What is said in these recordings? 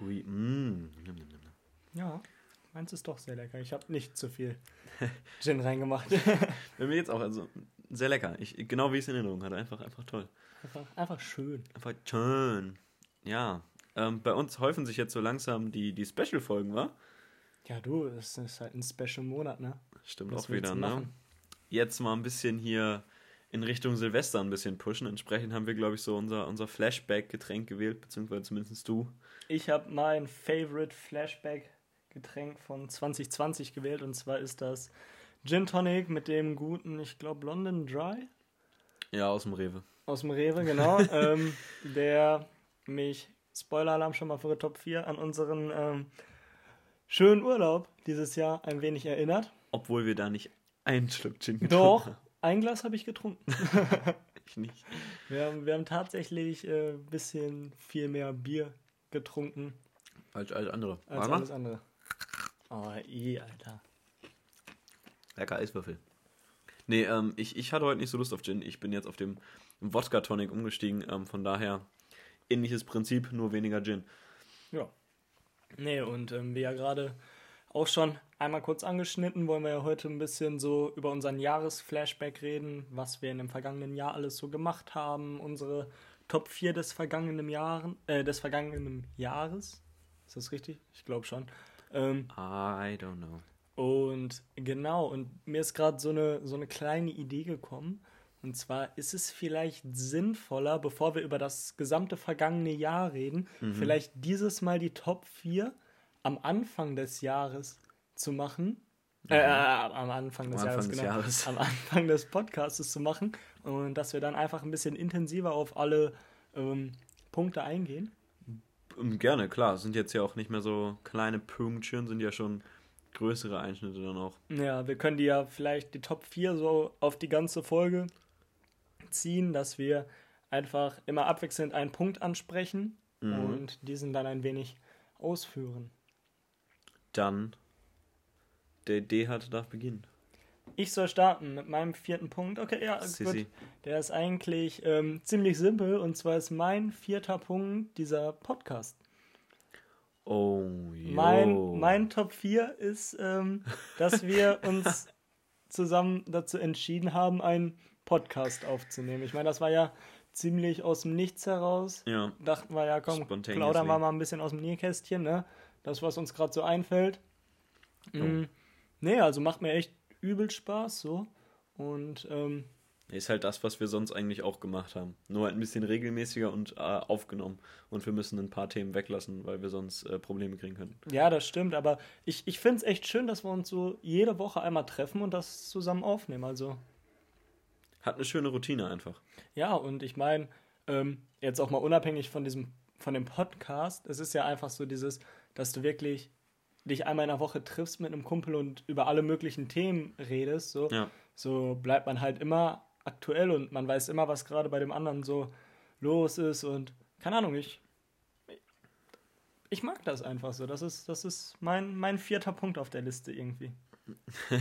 Ui, mm. Ja, meins ist doch sehr lecker. Ich habe nicht zu viel Gin reingemacht. Bei mir jetzt auch, also sehr lecker. Ich, genau wie ich es in Erinnerung hatte. Einfach, einfach toll. Einfach, einfach schön. Einfach schön. Ja. Ähm, bei uns häufen sich jetzt so langsam die, die Special-Folgen, wa? Ja, du, das ist halt ein Special-Monat, ne? Stimmt Was auch wieder, ne? machen? Jetzt mal ein bisschen hier in Richtung Silvester ein bisschen pushen. Entsprechend haben wir, glaube ich, so unser, unser Flashback-Getränk gewählt, beziehungsweise zumindest du. Ich habe mein Favorite Flashback-Getränk von 2020 gewählt und zwar ist das Gin Tonic mit dem guten, ich glaube, London Dry Ja, aus dem Rewe. aus dem Rewe, genau, ähm, der mich, Spoiler-Alarm schon mal für die Top 4, an unseren ähm, schönen Urlaub dieses Jahr ein wenig erinnert. Obwohl wir da nicht einen Schluck Gin getrunken Doch, haben. Ein Glas habe ich getrunken. Ich nicht. Wir haben, wir haben tatsächlich ein äh, bisschen viel mehr Bier getrunken Als alles andere. als mal. alles andere. Oh, eh, Alter. Lecker Eiswürfel. Nee, ähm, ich, ich hatte heute nicht so Lust auf Gin. Ich bin jetzt auf dem Wodka Tonic umgestiegen. Ähm, von daher ähnliches Prinzip, nur weniger Gin. Ja. Nee, und ähm, wie ja gerade auch schon einmal kurz angeschnitten, wollen wir ja heute ein bisschen so über unseren Jahresflashback reden, was wir in dem vergangenen Jahr alles so gemacht haben, unsere Top 4 des vergangenen Jahren, äh, des vergangenen Jahres. Ist das richtig? Ich glaube schon. Ähm, I don't know. und genau, und mir ist gerade so eine, so eine kleine Idee gekommen. Und zwar ist es vielleicht sinnvoller, bevor wir über das gesamte vergangene Jahr reden, Mhm. vielleicht dieses Mal die Top 4 am Anfang des Jahres zu machen. Äh, äh, am Anfang des Am Jahres, Anfang des genau. Jahres. Am Anfang des Podcasts zu machen. Und dass wir dann einfach ein bisschen intensiver auf alle ähm, Punkte eingehen. Gerne, klar. Sind jetzt ja auch nicht mehr so kleine Pünktchen, sind ja schon größere Einschnitte dann auch. Ja, wir können die ja vielleicht die Top 4 so auf die ganze Folge ziehen, dass wir einfach immer abwechselnd einen Punkt ansprechen Mhm. und diesen dann ein wenig ausführen. Dann, der D-Harte darf beginnen. Ich soll starten mit meinem vierten Punkt. Okay, ja, Sissi. gut. Der ist eigentlich ähm, ziemlich simpel und zwar ist mein vierter Punkt dieser Podcast. Oh, jo. Mein, mein Top 4 ist, ähm, dass wir uns zusammen dazu entschieden haben, einen Podcast aufzunehmen. Ich meine, das war ja ziemlich aus dem Nichts heraus. Ja, Dachten wir ja, komm, plaudern wir mal ein bisschen aus dem Nähkästchen, ne? Das, was uns gerade so einfällt. Mm, nee, also macht mir echt übel Spaß so. Und ähm, ist halt das, was wir sonst eigentlich auch gemacht haben. Nur halt ein bisschen regelmäßiger und äh, aufgenommen. Und wir müssen ein paar Themen weglassen, weil wir sonst äh, Probleme kriegen können. ja, das stimmt, aber ich, ich finde es echt schön, dass wir uns so jede Woche einmal treffen und das zusammen aufnehmen. Also Hat eine schöne Routine einfach. Ja, und ich meine, ähm, jetzt auch mal unabhängig von diesem, von dem Podcast, es ist ja einfach so dieses, dass du wirklich dich einmal in der Woche triffst mit einem Kumpel und über alle möglichen Themen redest, so, Ja. so bleibt man halt immer aktuell und man weiß immer, was gerade bei dem anderen so los ist und keine Ahnung, ich ich mag das einfach so. Das ist, das ist mein, mein vierter Punkt auf der Liste irgendwie.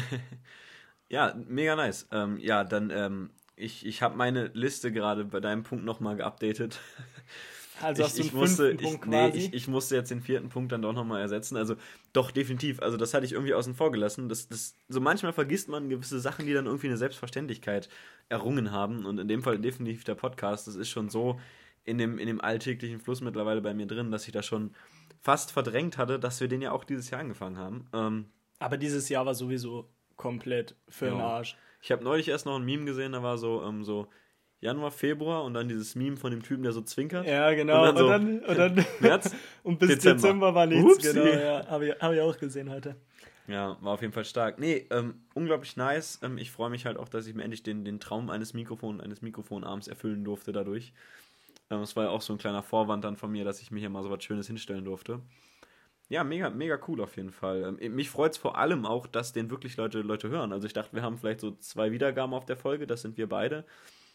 Ja, mega nice. Ähm, ja, dann, ähm, ich, ich habe meine Liste gerade bei deinem Punkt nochmal geupdatet. Also ich, ich musste, ich, nee, ich, ich musste jetzt den vierten Punkt dann doch nochmal ersetzen. Also doch, definitiv. Also das hatte ich irgendwie außen vor gelassen. Das, das, so manchmal vergisst man gewisse Sachen, die dann irgendwie eine Selbstverständlichkeit errungen haben. Und in dem Fall definitiv der Podcast. Das ist schon so in dem, in dem alltäglichen Fluss mittlerweile bei mir drin, dass ich da schon fast verdrängt hatte, dass wir den ja auch dieses Jahr angefangen haben. Ähm, Aber dieses Jahr war sowieso komplett für den Ja. Arsch. Ich habe neulich erst noch ein Meme gesehen, da war so, ähm, so Januar, Februar und dann dieses Meme von dem Typen, der so zwinkert. Ja, genau. Und dann Und dann, und dann, März, und bis Dezember. Dezember, war nichts, Upsi. genau. Ja, habe ich, hab ich auch gesehen heute. Ja, war auf jeden Fall stark. Nee, ähm, unglaublich nice. Ähm, ich freue mich halt auch, dass ich mir endlich den, den Traum eines Mikrofon, eines Mikrofonarms erfüllen durfte dadurch. Ähm, das war ja auch so ein kleiner Vorwand dann von mir, dass ich mir hier mal so was Schönes hinstellen durfte. Ja, mega, mega cool auf jeden Fall. Ähm, mich freut es vor allem auch, dass den wirklich Leute, Leute hören. Also ich dachte, wir haben vielleicht so zwei Wiedergaben auf der Folge, das sind wir beide.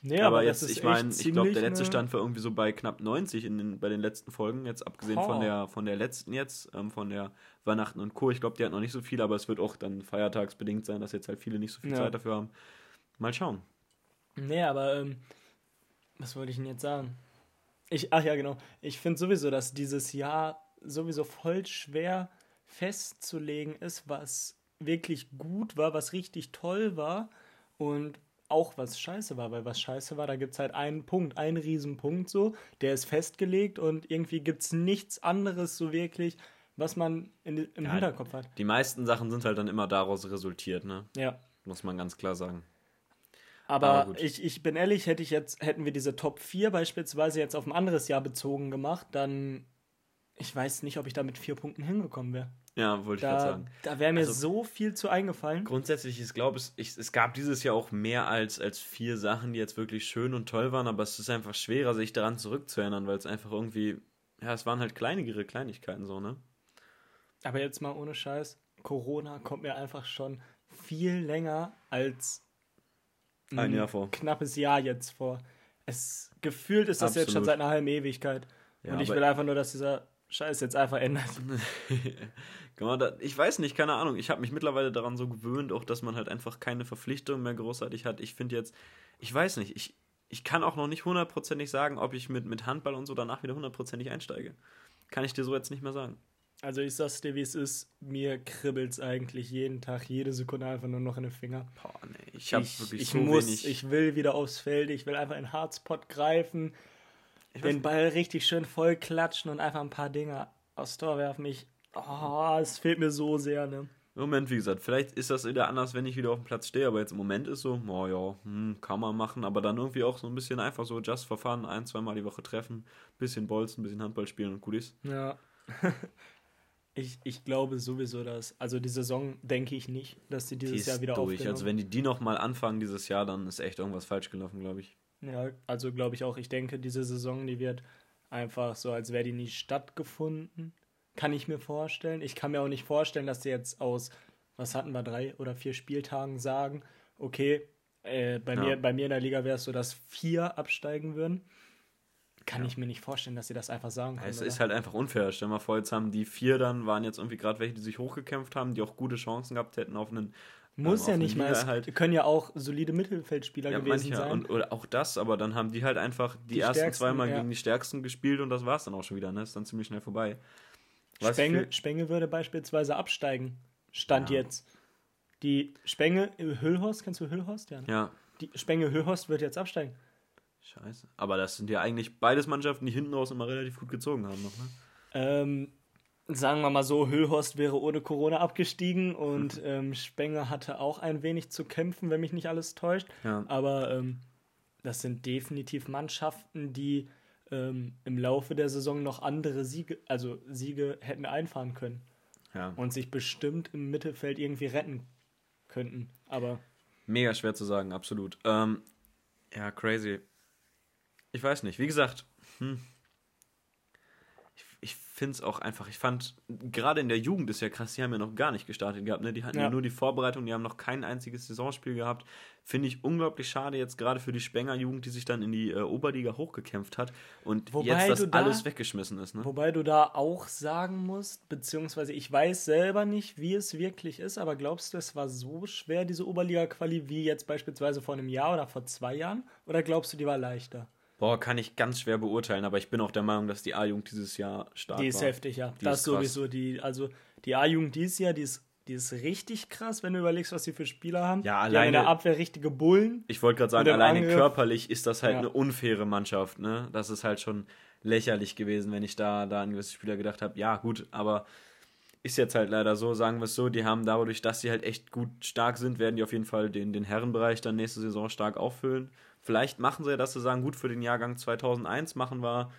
Nee, aber, das jetzt, ich meine, ich glaube, der letzte eine- Stand war irgendwie so bei knapp 90 in den, bei den letzten Folgen, jetzt abgesehen von Oh. der, von der letzten jetzt, ähm, von der Weihnachten und Co. Ich glaube, die hat noch nicht so viel, aber es wird auch dann feiertagsbedingt sein, dass jetzt halt viele nicht so viel Ja. Zeit dafür haben. Mal schauen. Nee, aber ähm, was wollte ich denn jetzt sagen? Ich, ach ja, genau. Ich finde sowieso, dass dieses Jahr sowieso voll schwer festzulegen ist, was wirklich gut war, was richtig toll war und auch was scheiße war, weil was scheiße war, da gibt es halt einen Punkt, einen Riesenpunkt so, der ist festgelegt und irgendwie gibt es nichts anderes so wirklich, was man in, im ja, Hinterkopf hat. Die meisten Sachen sind halt dann immer daraus resultiert, ne? Ja. Muss man ganz klar sagen. Aber, Aber ich, ich bin ehrlich, hätte ich jetzt, hätten wir diese Top 4 beispielsweise jetzt auf ein anderes Jahr bezogen gemacht, dann ich weiß nicht, ob ich da mit vier Punkten hingekommen wäre. Ja, wollte ich gerade sagen. Da wäre mir also, so viel zu eingefallen. Grundsätzlich, ich glaube, es, es gab dieses Jahr auch mehr als, als vier Sachen, die jetzt wirklich schön und toll waren, aber es ist einfach schwerer, sich daran zurückzuerinnern, weil es einfach irgendwie, ja, es waren halt kleinere Kleinigkeiten so, ne? Aber jetzt mal ohne Scheiß, Corona kommt mir einfach schon viel länger als ein, ein Jahr vor. Knappes Jahr jetzt vor. Es gefühlt ist das Absolut. jetzt schon seit einer halben Ewigkeit. Ja, und ich will einfach nur, dass dieser Scheiß jetzt einfach ändert. ich weiß nicht, keine Ahnung. Ich habe mich mittlerweile daran so gewöhnt, auch dass man halt einfach keine Verpflichtung mehr großartig hat. Ich finde jetzt, ich weiß nicht, ich, ich kann auch noch nicht hundertprozentig sagen, ob ich mit, mit Handball und so danach wieder hundertprozentig einsteige. Kann ich dir so jetzt nicht mehr sagen. Also ich sag's dir, wie es ist, mir kribbelt's eigentlich jeden Tag, jede Sekunde einfach nur noch in den Finger. Boah, nee, ich hab ich, wirklich ich so muss, wenig. Ich will wieder aufs Feld, ich will einfach in Harzpot greifen den Ball richtig schön voll klatschen und einfach ein paar Dinge aufs Tor werfen. Ich, oh, es fehlt mir so sehr, ne? Moment, wie gesagt, vielleicht ist das wieder anders, wenn ich wieder auf dem Platz stehe, aber jetzt im Moment ist so, oh ja, hm, kann man machen, aber dann irgendwie auch so ein bisschen einfach so just for fun, ein, zweimal die Woche treffen, bisschen Bolzen, bisschen Handball spielen und gut ist. Ja. ich, ich glaube sowieso, dass, also die Saison denke ich nicht, dass die dieses die Jahr wieder durch. Also wenn die die nochmal anfangen dieses Jahr, dann ist echt irgendwas falsch gelaufen, glaube ich. Ja, also glaube ich auch, ich denke, diese Saison, die wird einfach so, als wäre die nie stattgefunden. Kann ich mir vorstellen. Ich kann mir auch nicht vorstellen, dass sie jetzt aus, was hatten wir, drei oder vier Spieltagen sagen, okay, äh, bei, ja. mir, bei mir in der Liga wäre es so, dass vier absteigen würden. Kann ja. ich mir nicht vorstellen, dass sie das einfach sagen können. Es oder? ist halt einfach unfair. Stell mal vor, jetzt haben die vier dann, waren jetzt irgendwie gerade welche, die sich hochgekämpft haben, die auch gute Chancen gehabt hätten auf einen muss ja nicht mal. Es halt, können ja auch solide Mittelfeldspieler ja, gewesen manche, sein. Und, oder auch das, aber dann haben die halt einfach die, die ersten zweimal ja. gegen die Stärksten gespielt und das war es dann auch schon wieder. Ne? Ist dann ziemlich schnell vorbei. Spenge, Spenge würde beispielsweise absteigen. Stand ja. jetzt. Die Spenge, Hüllhorst, kennst du Hüllhorst? Ja. Ne? ja. Die Spenge Hüllhorst wird jetzt absteigen. Scheiße. Aber das sind ja eigentlich beides Mannschaften, die hinten raus immer relativ gut gezogen haben noch, ne? Ähm, sagen wir mal so, Höhlhorst wäre ohne Corona abgestiegen und ähm, Spenger hatte auch ein wenig zu kämpfen, wenn mich nicht alles täuscht. Ja. Aber ähm, das sind definitiv Mannschaften, die ähm, im Laufe der Saison noch andere Siege, also Siege hätten einfahren können. Ja. Und sich bestimmt im Mittelfeld irgendwie retten könnten. Aber. Mega schwer zu sagen, absolut. Ähm, ja, crazy. Ich weiß nicht. Wie gesagt, hm, ich finde es auch einfach, ich fand, gerade in der Jugend ist ja krass, die haben ja noch gar nicht gestartet gehabt, ne? Die hatten ja, ja nur die Vorbereitung, die haben noch kein einziges Saisonspiel gehabt. Finde ich unglaublich schade jetzt gerade für die Spenger Jugend, die sich dann in die äh, Oberliga hochgekämpft hat und wobei jetzt das da, alles weggeschmissen ist. Ne? Wobei du da auch sagen musst, beziehungsweise ich weiß selber nicht, wie es wirklich ist, aber glaubst du, es war so schwer, diese Oberliga-Quali, wie jetzt beispielsweise vor einem Jahr oder vor zwei Jahren? Oder glaubst du, die war leichter? Boah, kann ich ganz schwer beurteilen, aber ich bin auch der Meinung, dass die A-Jugend dieses Jahr stark war. Die ist war. heftig, ja. Die das ist sowieso die, also die A-Jugend dieses Jahr, die ist, die ist richtig krass, wenn du überlegst, was sie für Spieler haben. Ja, alleine. Die haben in der Abwehr richtige Bullen. Ich wollte gerade sagen, alleine Angriff. körperlich ist das halt ja. eine unfaire Mannschaft, ne? Das ist halt schon lächerlich gewesen, wenn ich da, da an gewisse Spieler gedacht habe, ja, gut, aber ist jetzt halt leider so, sagen wir es so, die haben dadurch, dass sie halt echt gut stark sind, werden die auf jeden Fall den, den Herrenbereich dann nächste Saison stark auffüllen. Vielleicht machen sie ja, dass sie sagen, gut, für den Jahrgang 2001 machen wir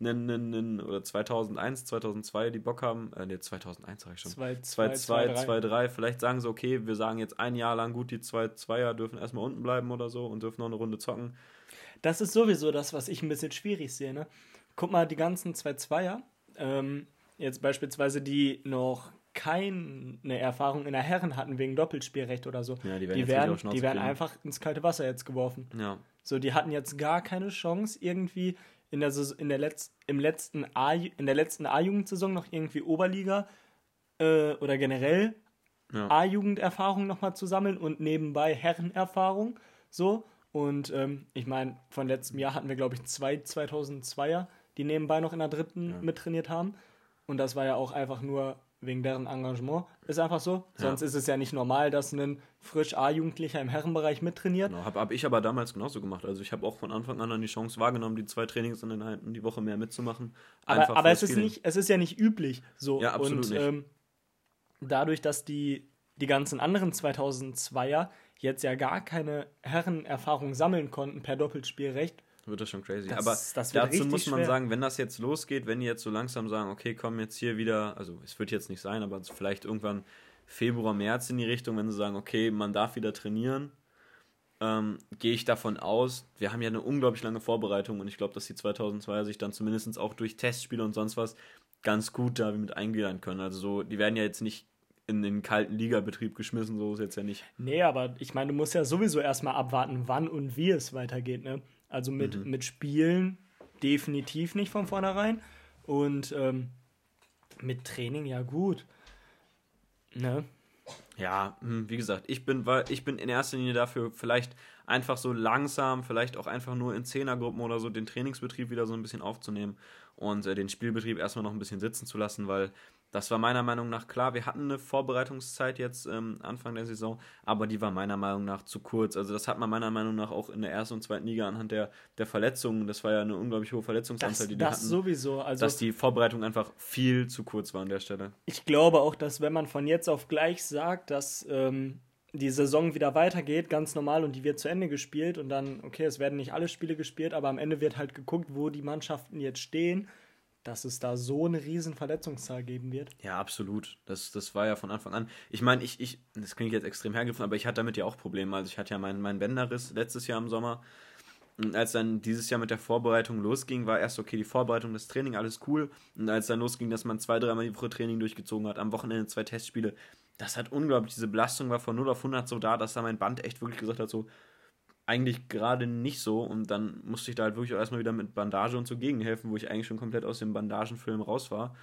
einen, einen, einen oder 2001, 2002, die Bock haben, äh, ne, 2001 sag ich schon. 2, 2, 2, 2, 3. Vielleicht sagen sie, okay, wir sagen jetzt ein Jahr lang, gut, die 2, 2er dürfen erstmal unten bleiben oder so und dürfen noch eine Runde zocken. Das ist sowieso das, was ich ein bisschen schwierig sehe, ne? Guck mal, die ganzen 2 Zweier, ähm, jetzt beispielsweise die noch keine Erfahrung in der Herren hatten wegen Doppelspielrecht oder so, ja, die werden, die werden, die werden einfach ins kalte Wasser jetzt geworfen. Ja. So, die hatten jetzt gar keine Chance, irgendwie in der, in der, Letz-, im letzten A, in der letzten A-Jugendsaison noch irgendwie Oberliga äh, oder generell ja. A-Jugenderfahrung nochmal zu sammeln und nebenbei Herrenerfahrung. So. Und ähm, ich meine, von letztem Jahr hatten wir, glaube ich, zwei 2002er, die nebenbei noch in der dritten ja. mittrainiert haben. und das war ja auch einfach nur wegen deren Engagement. Ist einfach so. Sonst ist es ja nicht normal, dass ein frisch A-Jugendlicher im Herrenbereich mittrainiert. Genau, habe hab ich aber damals genauso gemacht. Also ich habe auch von Anfang an die Chance wahrgenommen, die zwei Trainingseinheiten die Woche mehr mitzumachen. Aber, aber es, ist nicht, es ist ja nicht üblich so. Ja, absolut und nicht. Ähm, dadurch, dass die, die ganzen anderen 2002er jetzt ja gar keine Herrenerfahrung sammeln konnten per Doppelspielrecht, wird das schon crazy. Das- Aber das dazu muss man schwer. sagen, wenn das jetzt losgeht, wenn die jetzt so langsam sagen, okay, komm jetzt hier wieder, also es wird jetzt nicht sein, aber vielleicht irgendwann Februar, März in die Richtung, wenn sie sagen, okay, man darf wieder trainieren, ähm, gehe ich davon aus, wir haben ja eine unglaublich lange Vorbereitung und ich glaube, dass die 2002er sich dann zumindest auch durch Testspiele und sonst was ganz gut da mit eingliedern können. Also so, die werden ja jetzt nicht in den kalten Ligabetrieb geschmissen, so ist jetzt ja nicht. Nee, aber ich meine, du musst ja sowieso erstmal abwarten, wann und wie es weitergeht. Ne? Also mit, Mhm. mit Spielen definitiv nicht von vornherein. Und ähm, mit Training ja gut. Ne? Ja, hm, wie gesagt, ich bin, weil ich bin in erster Linie dafür, vielleicht einfach so langsam, vielleicht auch einfach nur in Zehnergruppen oder so den Trainingsbetrieb wieder so ein bisschen aufzunehmen und äh, den Spielbetrieb erstmal noch ein bisschen sitzen zu lassen, weil das war meiner Meinung nach klar. Wir hatten eine Vorbereitungszeit jetzt ähm, Anfang der Saison, aber die war meiner Meinung nach zu kurz. Also das hat man meiner Meinung nach auch in der ersten und zweiten Liga anhand der, der Verletzungen, das war ja eine unglaublich hohe Verletzungsanzahl, Das, die die das hatten, sowieso. Also dass die Vorbereitung einfach viel zu kurz war an der Stelle. ich glaube auch, dass wenn man von jetzt auf gleich sagt, dass ähm, die Saison wieder weitergeht, ganz normal und die wird zu Ende gespielt und dann, okay, es werden nicht alle Spiele gespielt, aber am Ende wird halt geguckt, wo die Mannschaften jetzt stehen, dass es da so eine riesen Verletzungszahl geben wird. Ja, absolut. Das, das war ja von Anfang an. Ich meine, ich, ich, das klingt jetzt extrem hergegriffen, aber ich hatte damit ja auch Probleme. Also ich hatte ja meinen mein Bänderriss letztes Jahr im Sommer. Und als dann dieses Jahr mit der Vorbereitung losging, war erst okay, die Vorbereitung, das Training, alles cool. Und als dann losging, dass man zwei, dreimal die Woche Training durchgezogen hat, am Wochenende zwei Testspiele, das hat unglaublich, diese Belastung war von 0 auf 100 so da, dass da mein Band echt wirklich gesagt hat, so, eigentlich gerade nicht so. Und dann musste ich da halt wirklich auch erstmal wieder mit Bandage und so gegenhelfen, wo ich eigentlich schon komplett aus dem Bandagenfilm raus war.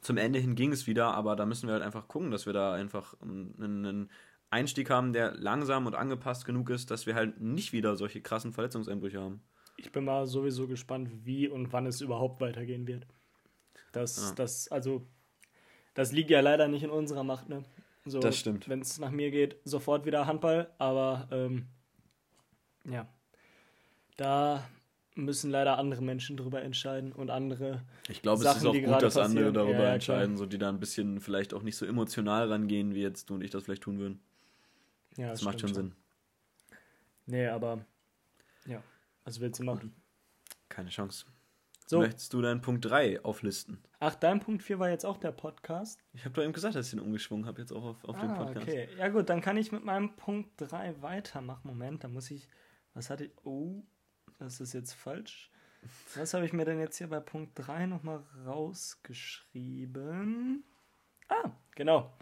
Zum Ende hin ging es wieder, aber da müssen wir halt einfach gucken, dass wir da einfach einen, Einstieg haben, der langsam und angepasst genug ist, dass wir halt nicht wieder solche krassen Verletzungseinbrüche haben. Ich bin mal sowieso gespannt, wie und wann es überhaupt weitergehen wird. Das, Ja. das, also, das liegt ja leider nicht in unserer Macht, ne? So, Das stimmt. Wenn es nach mir geht, sofort wieder Handball, aber ähm, ja. Da müssen leider andere Menschen drüber entscheiden und andere. Ich glaube, Sachen, es ist auch gut, dass andere passieren. darüber Ja, ja, entscheiden, so die da ein bisschen vielleicht auch nicht so emotional rangehen, wie jetzt du und ich das vielleicht tun würden. Ja, Das macht schon Sinn. Nee, aber ja, was willst du machen? Keine Chance. So, Möchtest du deinen Punkt 3 auflisten? ach, dein Punkt 4 war jetzt auch der Podcast. Ich habe doch eben gesagt, dass ich den umgeschwungen habe, jetzt auch auf, auf den Ah, Podcast. okay. Ja gut, dann kann ich mit meinem Punkt 3 weitermachen. Moment, da muss ich. Was hatte ich. Oh, das ist jetzt falsch. Was habe ich mir denn jetzt hier bei Punkt 3 nochmal rausgeschrieben? Ah, genau.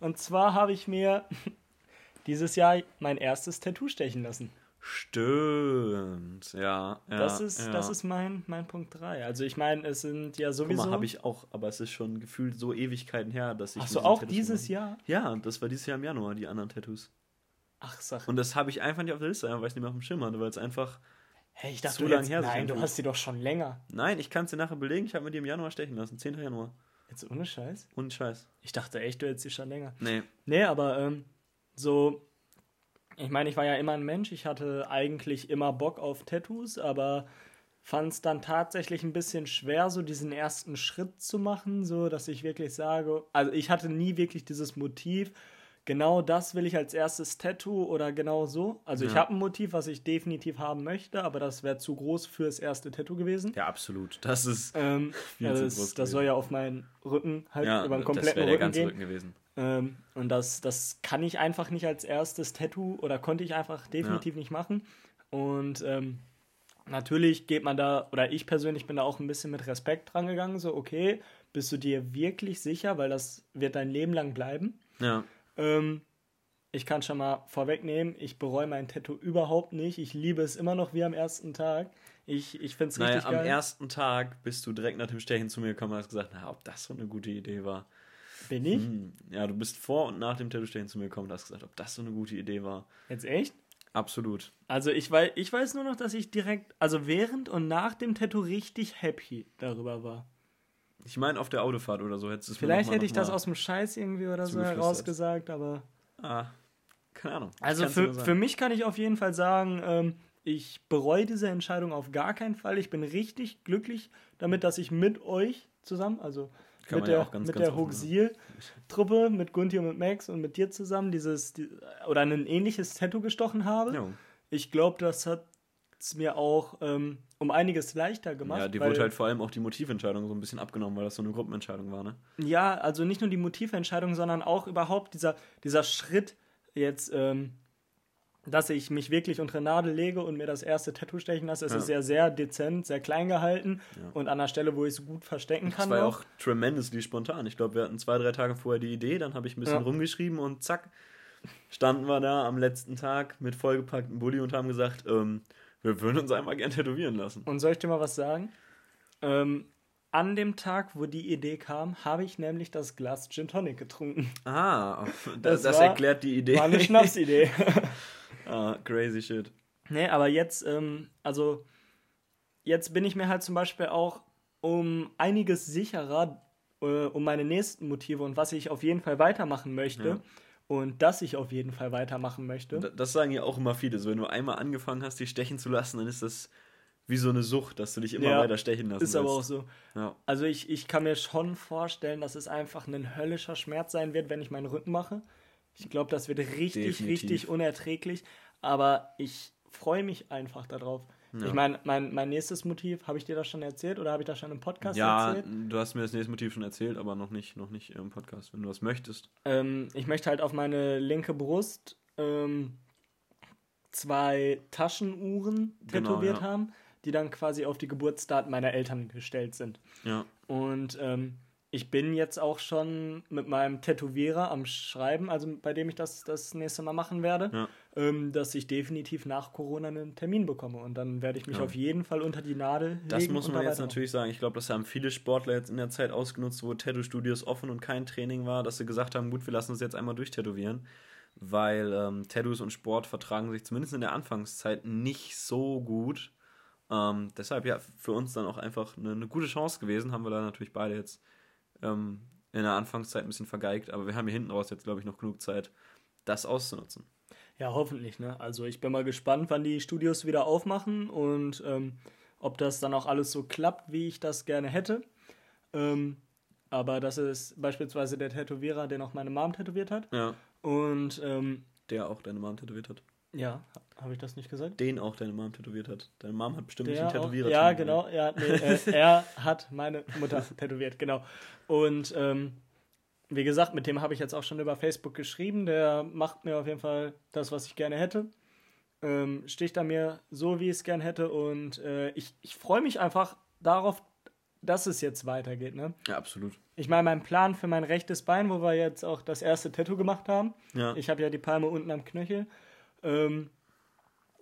Und zwar habe ich mir dieses Jahr mein erstes Tattoo stechen lassen. Stimmt, ja. ja das, ist, ja. das ist mein, mein Punkt 3. Also ich meine, es sind ja sowieso. mal, habe ich auch, aber es ist schon gefühlt so Ewigkeiten her, dass ich. Diesen auch Tattoos dieses Jahr? Ja, das war dieses Jahr im Januar, die anderen Tattoos. Ach, Sache. Und das habe ich einfach nicht auf der Liste, weil ich es nicht mehr auf dem Schirm hatte, weil es einfach. hey, ich dachte, zu du lang jetzt, her, so nein, du hast die doch schon länger. Nein, ich kann es dir nachher belegen, ich habe mir die im Januar stechen lassen, 10. Januar. Jetzt ohne Scheiß? Und Scheiß. Ich dachte echt, du hättest die schon länger. Nee. Nee, aber ähm, so, ich meine, ich war ja immer ein Mensch. Ich hatte eigentlich immer Bock auf Tattoos, aber fand es dann tatsächlich ein bisschen schwer, so diesen ersten Schritt zu machen, so dass ich wirklich sage, also ich hatte nie wirklich dieses Motiv, genau das will ich als erstes Tattoo oder genau so. Also ich Ja. habe ein Motiv, was ich definitiv haben möchte, aber das wäre zu groß fürs erste Tattoo gewesen. Ja, absolut. Das ist. Ähm, Viel ja, zu das, groß das soll ja auf meinen Rücken halt Ja, über den das kompletten der Rücken ganze gehen. Rücken gewesen. Ähm, und das, das kann ich einfach nicht als erstes Tattoo oder konnte ich einfach definitiv nicht machen. Und ähm, natürlich geht man da, oder ich persönlich bin da auch ein bisschen mit Respekt dran gegangen, so, okay, bist du dir wirklich sicher, weil das wird dein Leben lang bleiben. Ja. Ähm, ich kann schon mal vorwegnehmen, ich bereue mein Tattoo überhaupt nicht. Ich liebe es immer noch wie am ersten Tag. Ich, ich finde es Naja, richtig am geil. ersten Tag bist du direkt nach dem Stechen zu mir gekommen und hast gesagt, na, ob das so eine gute Idee war. Bin ich? Hm. Ja, du bist vor und nach dem Tattoo-Stechen zu mir gekommen und hast gesagt, ob das so eine gute Idee war. Jetzt echt? Absolut. Also ich weiß, ich weiß nur noch, dass ich direkt, also während und nach dem Tattoo richtig happy darüber war. Ich meine, auf der Autofahrt oder so hättest du es Vielleicht hätte ich das aus dem Scheiß irgendwie oder so herausgesagt, aber. Ah, keine Ahnung. Also für, für mich kann ich auf jeden Fall sagen, ähm, ich bereue diese Entscheidung auf gar keinen Fall. Ich bin richtig glücklich damit, dass ich mit euch zusammen, also kann mit der, ja ganz, mit ganz der Hoxil-Truppe, mit Gunti und mit Max und mit dir zusammen dieses die, oder ein ähnliches Tattoo gestochen habe. Ja. Ich glaube, das hat es mir auch ähm, um einiges leichter gemacht. Ja, die wurde halt vor allem auch die Motiventscheidung so ein bisschen abgenommen, weil das so eine Gruppenentscheidung war, ne? Ja, also nicht nur die Motiventscheidung, sondern auch überhaupt dieser, dieser Schritt jetzt, ähm, dass ich mich wirklich unter Nadel lege und mir das erste Tattoo stechen lasse. Es ja. ist ja sehr dezent, sehr klein gehalten ja. und an der Stelle, wo ich es gut verstecken kann. Das war ja auch tremendously spontan. Ich glaube, wir hatten zwei, drei Tage vorher die Idee, dann habe ich ein bisschen ja. rumgeschrieben und zack, standen wir da am letzten Tag mit vollgepacktem Bulli und haben gesagt, ähm, wir würden uns einmal gern tätowieren lassen. Und soll ich dir mal was sagen? Ähm, an dem Tag, wo die Idee kam, habe ich nämlich das Glas Gin Tonic getrunken. Ah, das, das, das erklärt die Idee. War eine Schnapsidee. ah, crazy shit. Nee, aber jetzt, ähm, also, jetzt bin ich mir halt zum Beispiel auch um einiges sicherer äh, um meine nächsten Motive und was ich auf jeden Fall weitermachen möchte. Ja und dass ich auf jeden Fall weitermachen möchte. Das sagen ja auch immer viele. So, wenn du einmal angefangen hast, dich stechen zu lassen, dann ist das wie so eine Sucht, dass du dich immer ja, weiter stechen lassen Ist willst. aber auch so. Ja. Also ich, ich kann mir schon vorstellen, dass es einfach ein höllischer Schmerz sein wird, wenn ich meinen Rücken mache. Ich glaube, das wird richtig, Definitiv. richtig unerträglich. Aber ich freue mich einfach darauf. Ja. Ich meine, mein, mein nächstes Motiv, habe ich dir das schon erzählt oder habe ich das schon im Podcast ja, erzählt? Ja, du hast mir das nächste Motiv schon erzählt, aber noch nicht, noch nicht im Podcast, wenn du das möchtest. Ähm, ich möchte halt auf meine linke Brust ähm, zwei Taschenuhren genau, tätowiert ja. haben, die dann quasi auf die Geburtsdaten meiner Eltern gestellt sind. Ja. Und ähm, ich bin jetzt auch schon mit meinem Tätowierer am Schreiben, also bei dem ich das das nächste Mal machen werde, ja. ähm, dass ich definitiv nach Corona einen Termin bekomme. Und dann werde ich mich ja. auf jeden Fall unter die Nadel legen. Das muss man jetzt natürlich sagen. Ich glaube, das haben viele Sportler jetzt in der Zeit ausgenutzt, wo Tattoo-Studios offen und kein Training war, dass sie gesagt haben, gut, wir lassen uns jetzt einmal durchtätowieren. Weil ähm, Tattoos und Sport vertragen sich zumindest in der Anfangszeit nicht so gut. Ähm, deshalb ja für uns dann auch einfach eine, eine gute Chance gewesen. Haben wir da natürlich beide jetzt ähm, in der Anfangszeit ein bisschen vergeigt, aber wir haben hier hinten raus jetzt, glaube ich, noch genug Zeit, das auszunutzen. Ja, hoffentlich, ne? Also ich bin mal gespannt, wann die Studios wieder aufmachen und ähm, ob das dann auch alles so klappt, wie ich das gerne hätte. Ähm, aber das ist beispielsweise der Tätowierer, der noch meine Mom tätowiert hat. Ja. Und ähm, der auch deine Mom tätowiert hat. Ja, habe ich das nicht gesagt? Den auch deine Mom tätowiert hat. Deine Mom hat bestimmt Der nicht einen Tätowierer. Ja, genau. Ja, nee, äh, er hat meine Mutter tätowiert, genau. Und ähm, wie gesagt, mit dem habe ich jetzt auch schon über Facebook geschrieben. Der macht mir auf jeden Fall das, was ich gerne hätte. Ähm, sticht er mir so, wie ich es gerne hätte. Und äh, ich, ich freue mich einfach darauf, dass es jetzt weitergeht. Ne? Ja, absolut. Ich meine, mein Plan für mein rechtes Bein, wo wir jetzt auch das erste Tattoo gemacht haben. Ja. Ich habe ja die Palme unten am Knöchel. Ähm,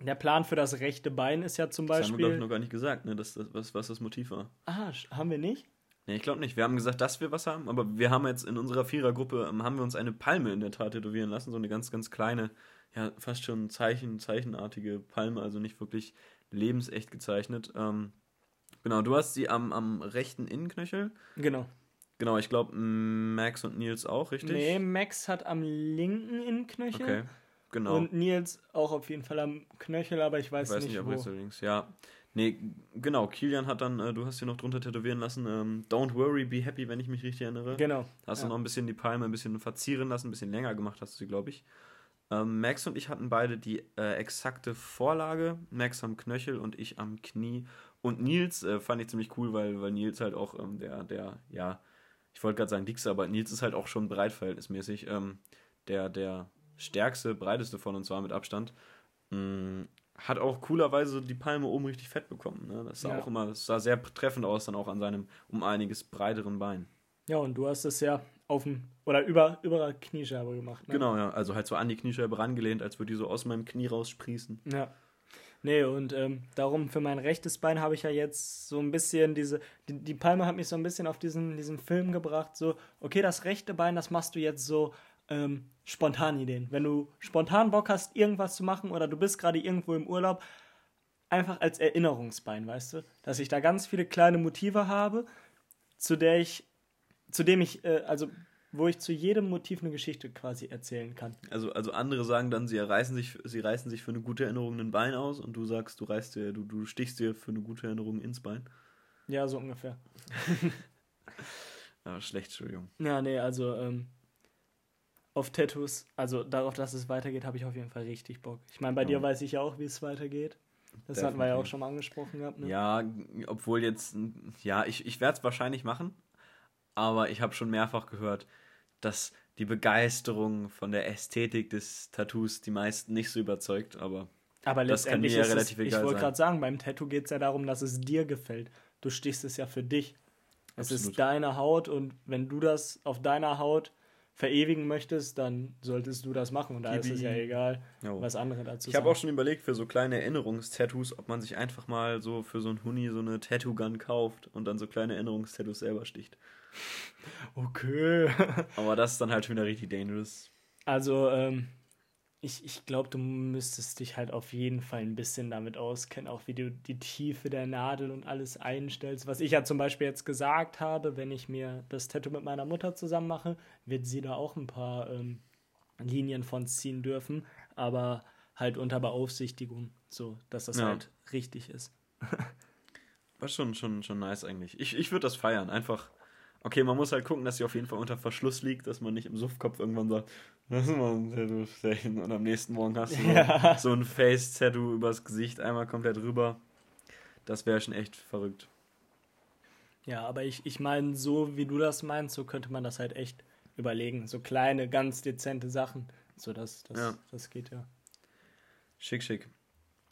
der Plan für das rechte Bein ist ja zum Beispiel. Das haben wir, glaube ich, noch gar nicht gesagt, ne, dass das, was, was das Motiv war. Ah, haben wir nicht? Nee, ich glaube nicht. Wir haben gesagt, dass wir was haben, aber wir haben jetzt in unserer Vierergruppe, ähm, haben wir uns eine Palme in der Tat tätowieren lassen, so eine ganz, ganz kleine, ja, fast schon Zeichen, zeichenartige Palme, also nicht wirklich lebensecht gezeichnet. Ähm, genau, du hast sie am, am rechten Innenknöchel. Genau. Genau, ich glaube Max und Nils auch, richtig? Nee, Max hat am linken Innenknöchel. Okay. Genau. Und Nils auch auf jeden Fall am Knöchel, aber ich weiß, ich weiß nicht, nicht wo. Rechts oder links. Ja. Nee, genau. Kilian hat dann, äh, du hast hier noch drunter tätowieren lassen, ähm, Don't worry, be happy, wenn ich mich richtig erinnere. Genau. Hast ja. du noch ein bisschen die Palme ein bisschen verzieren lassen, ein bisschen länger gemacht hast du sie, glaube ich. Ähm, Max und ich hatten beide die äh, exakte Vorlage. Max am Knöchel und ich am Knie. Und Nils äh, fand ich ziemlich cool, weil, weil Nils halt auch ähm, der, der, ja, ich wollte gerade sagen dickste, aber Nils ist halt auch schon breitverhältnismäßig. Ähm, der, der stärkste, breiteste von uns war mit Abstand. Mh, mm, hat auch coolerweise die Palme oben richtig fett bekommen. Ne? Das sah ja. auch immer, das sah sehr treffend aus, dann auch an seinem um einiges breiteren Bein. Ja, und du hast es ja auf dem oder über, über der Kniescheibe gemacht. Ne? Genau, ja. Also halt so an die Kniescheibe rangelehnt, als würde die so aus meinem Knie raussprießen. Ja. Nee, und ähm, darum für mein rechtes Bein habe ich ja jetzt so ein bisschen diese, die, die Palme hat mich so ein bisschen auf diesen, diesen Film gebracht, so, okay, das rechte Bein, das machst du jetzt so ähm, spontan Ideen. Wenn du spontan Bock hast, irgendwas zu machen oder du bist gerade irgendwo im Urlaub, einfach als Erinnerungsbein, weißt du? Dass ich da ganz viele kleine Motive habe, zu der ich, zu dem ich, äh, also wo ich zu jedem Motiv eine Geschichte quasi erzählen kann. Also, also andere sagen dann, sie reißen sich, sie reißen sich für eine gute Erinnerung ein Bein aus und du sagst, du reißt dir, du, du stichst dir für eine gute Erinnerung ins Bein. Ja, so ungefähr. ja, schlecht, Entschuldigung. Ja, nee, also ähm, auf Tattoos, also darauf, dass es weitergeht, habe ich auf jeden Fall richtig Bock. Ich meine, bei ja. dir weiß ich ja auch, wie es weitergeht. Das Definitiv. hatten wir ja auch schon mal angesprochen gehabt. Ne? Ja, obwohl jetzt, ja, ich, ich werde es wahrscheinlich machen, aber ich habe schon mehrfach gehört, dass die Begeisterung von der Ästhetik des Tattoos die meisten nicht so überzeugt, aber, aber das kann mir ja relativ es, egal Ich wollte gerade sagen, beim Tattoo geht es ja darum, dass es dir gefällt. Du stichst es ja für dich. Es ist deine Haut und wenn du das auf deiner Haut verewigen möchtest, dann solltest du das machen und da ist es ja egal, jo. was andere dazu sagen. Ich habe auch schon überlegt für so kleine Erinnerungstattoos, ob man sich einfach mal so für so ein Huni so eine Tattoo-Gun kauft und dann so kleine Erinnerungstattoos selber sticht. Okay. Aber das ist dann halt schon wieder richtig dangerous. Also, ähm, ich, ich glaube, du müsstest dich halt auf jeden Fall ein bisschen damit auskennen, auch wie du die Tiefe der Nadel und alles einstellst. Was ich ja zum Beispiel jetzt gesagt habe, wenn ich mir das Tattoo mit meiner Mutter zusammen mache, wird sie da auch ein paar ähm, Linien von ziehen dürfen, aber halt unter Beaufsichtigung, so dass das ja. halt richtig ist. War schon, schon, schon nice eigentlich. Ich, ich würde das feiern, einfach Okay, man muss halt gucken, dass sie auf jeden Fall unter Verschluss liegt, dass man nicht im Suffkopf irgendwann sagt, lass mal ein Tattoo stechen und am nächsten Morgen hast du ja. so ein Face-Tattoo übers Gesicht einmal komplett rüber. Das wäre schon echt verrückt. Ja, aber ich, ich meine, so wie du das meinst, so könnte man das halt echt überlegen. So kleine, ganz dezente Sachen. So, das, das, ja. das geht ja. Schick, schick.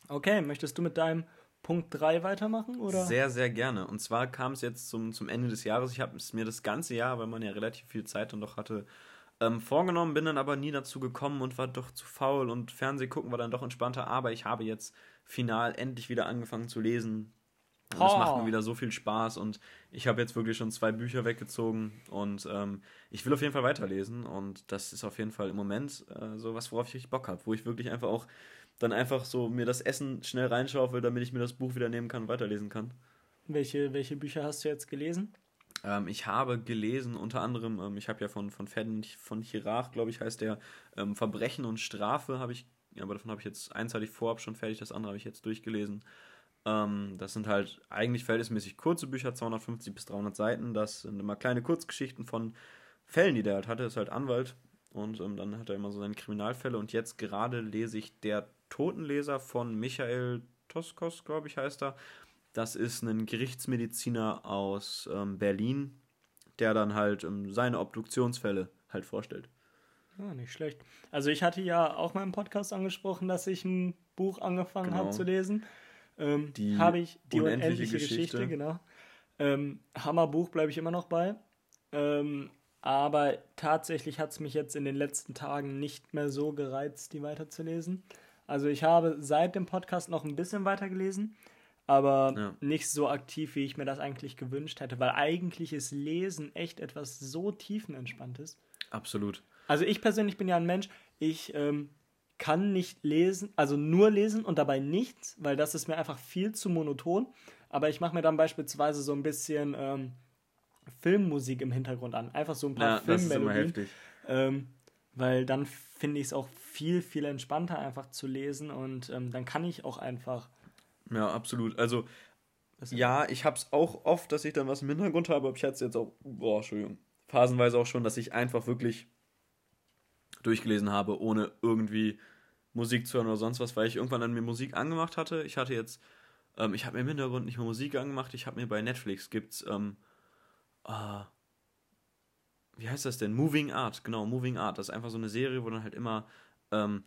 Okay, möchtest du mit deinem Punkt 3 weitermachen? Oder? Sehr, sehr gerne. Und zwar kam es jetzt zum, zum Ende des Jahres. Ich habe es mir das ganze Jahr, weil man ja relativ viel Zeit dann doch hatte, ähm, vorgenommen, bin dann aber nie dazu gekommen und war doch zu faul und Fernseh gucken war dann doch entspannter. Aber ich habe jetzt final endlich wieder angefangen zu lesen. Und es oh. macht mir wieder so viel Spaß und ich habe jetzt wirklich schon zwei Bücher weggezogen und ähm, ich will auf jeden Fall weiterlesen und das ist auf jeden Fall im Moment äh, so was, worauf ich Bock habe, wo ich wirklich einfach auch dann einfach so mir das Essen schnell reinschaufel, damit ich mir das Buch wieder nehmen kann und weiterlesen kann. Welche, welche Bücher hast du jetzt gelesen? Ähm, ich habe gelesen, unter anderem, ähm, ich habe ja von, von Ferdinand von Chirach, glaube ich, heißt der, ähm, Verbrechen und Strafe habe ich, ja, aber davon habe ich jetzt eins hatte ich vorab schon fertig, das andere habe ich jetzt durchgelesen. Ähm, das sind halt eigentlich verhältnismäßig kurze Bücher, 250 bis 300 Seiten. Das sind immer kleine Kurzgeschichten von Fällen, die der halt hatte. Das ist halt Anwalt und ähm, dann hat er immer so seine Kriminalfälle. Und jetzt gerade lese ich Der Totenleser von Michael Toskos, glaube ich, heißt er. Das ist ein Gerichtsmediziner aus ähm, Berlin, der dann halt ähm, seine Obduktionsfälle halt vorstellt. Ja, nicht schlecht. Also ich hatte ja auch mal im Podcast angesprochen, dass ich ein Buch angefangen genau. habe zu lesen. Ähm, die habe ich die unendliche, unendliche Geschichte. Geschichte, genau. Ähm, Hammerbuch bleibe ich immer noch bei. Ähm, aber tatsächlich hat es mich jetzt in den letzten Tagen nicht mehr so gereizt, die weiterzulesen. Also ich habe seit dem Podcast noch ein bisschen weitergelesen, aber ja. nicht so aktiv, wie ich mir das eigentlich gewünscht hätte, weil eigentlich ist Lesen echt etwas so tiefenentspanntes. Absolut. Also ich persönlich bin ja ein Mensch, ich ähm, kann nicht lesen, also nur lesen und dabei nichts, weil das ist mir einfach viel zu monoton. Aber ich mache mir dann beispielsweise so ein bisschen ähm, Filmmusik im Hintergrund an, einfach so ein paar ja, Filmmelodien. Ähm, weil dann finde ich es auch viel, viel entspannter einfach zu lesen und ähm, dann kann ich auch einfach. Ja, absolut. Also, ja, ich habe es auch oft, dass ich dann was im Hintergrund habe, aber ich hatte es jetzt auch, boah, Entschuldigung, phasenweise auch schon, dass ich einfach wirklich durchgelesen habe, ohne irgendwie Musik zu hören oder sonst was, weil ich irgendwann dann mir Musik angemacht hatte. Ich hatte jetzt, ähm, ich habe mir im Hintergrund nicht mehr Musik angemacht, ich habe mir bei Netflix gibt's, ähm, äh, wie heißt das denn? Moving Art, genau, Moving Art. Das ist einfach so eine Serie, wo dann halt immer ähm,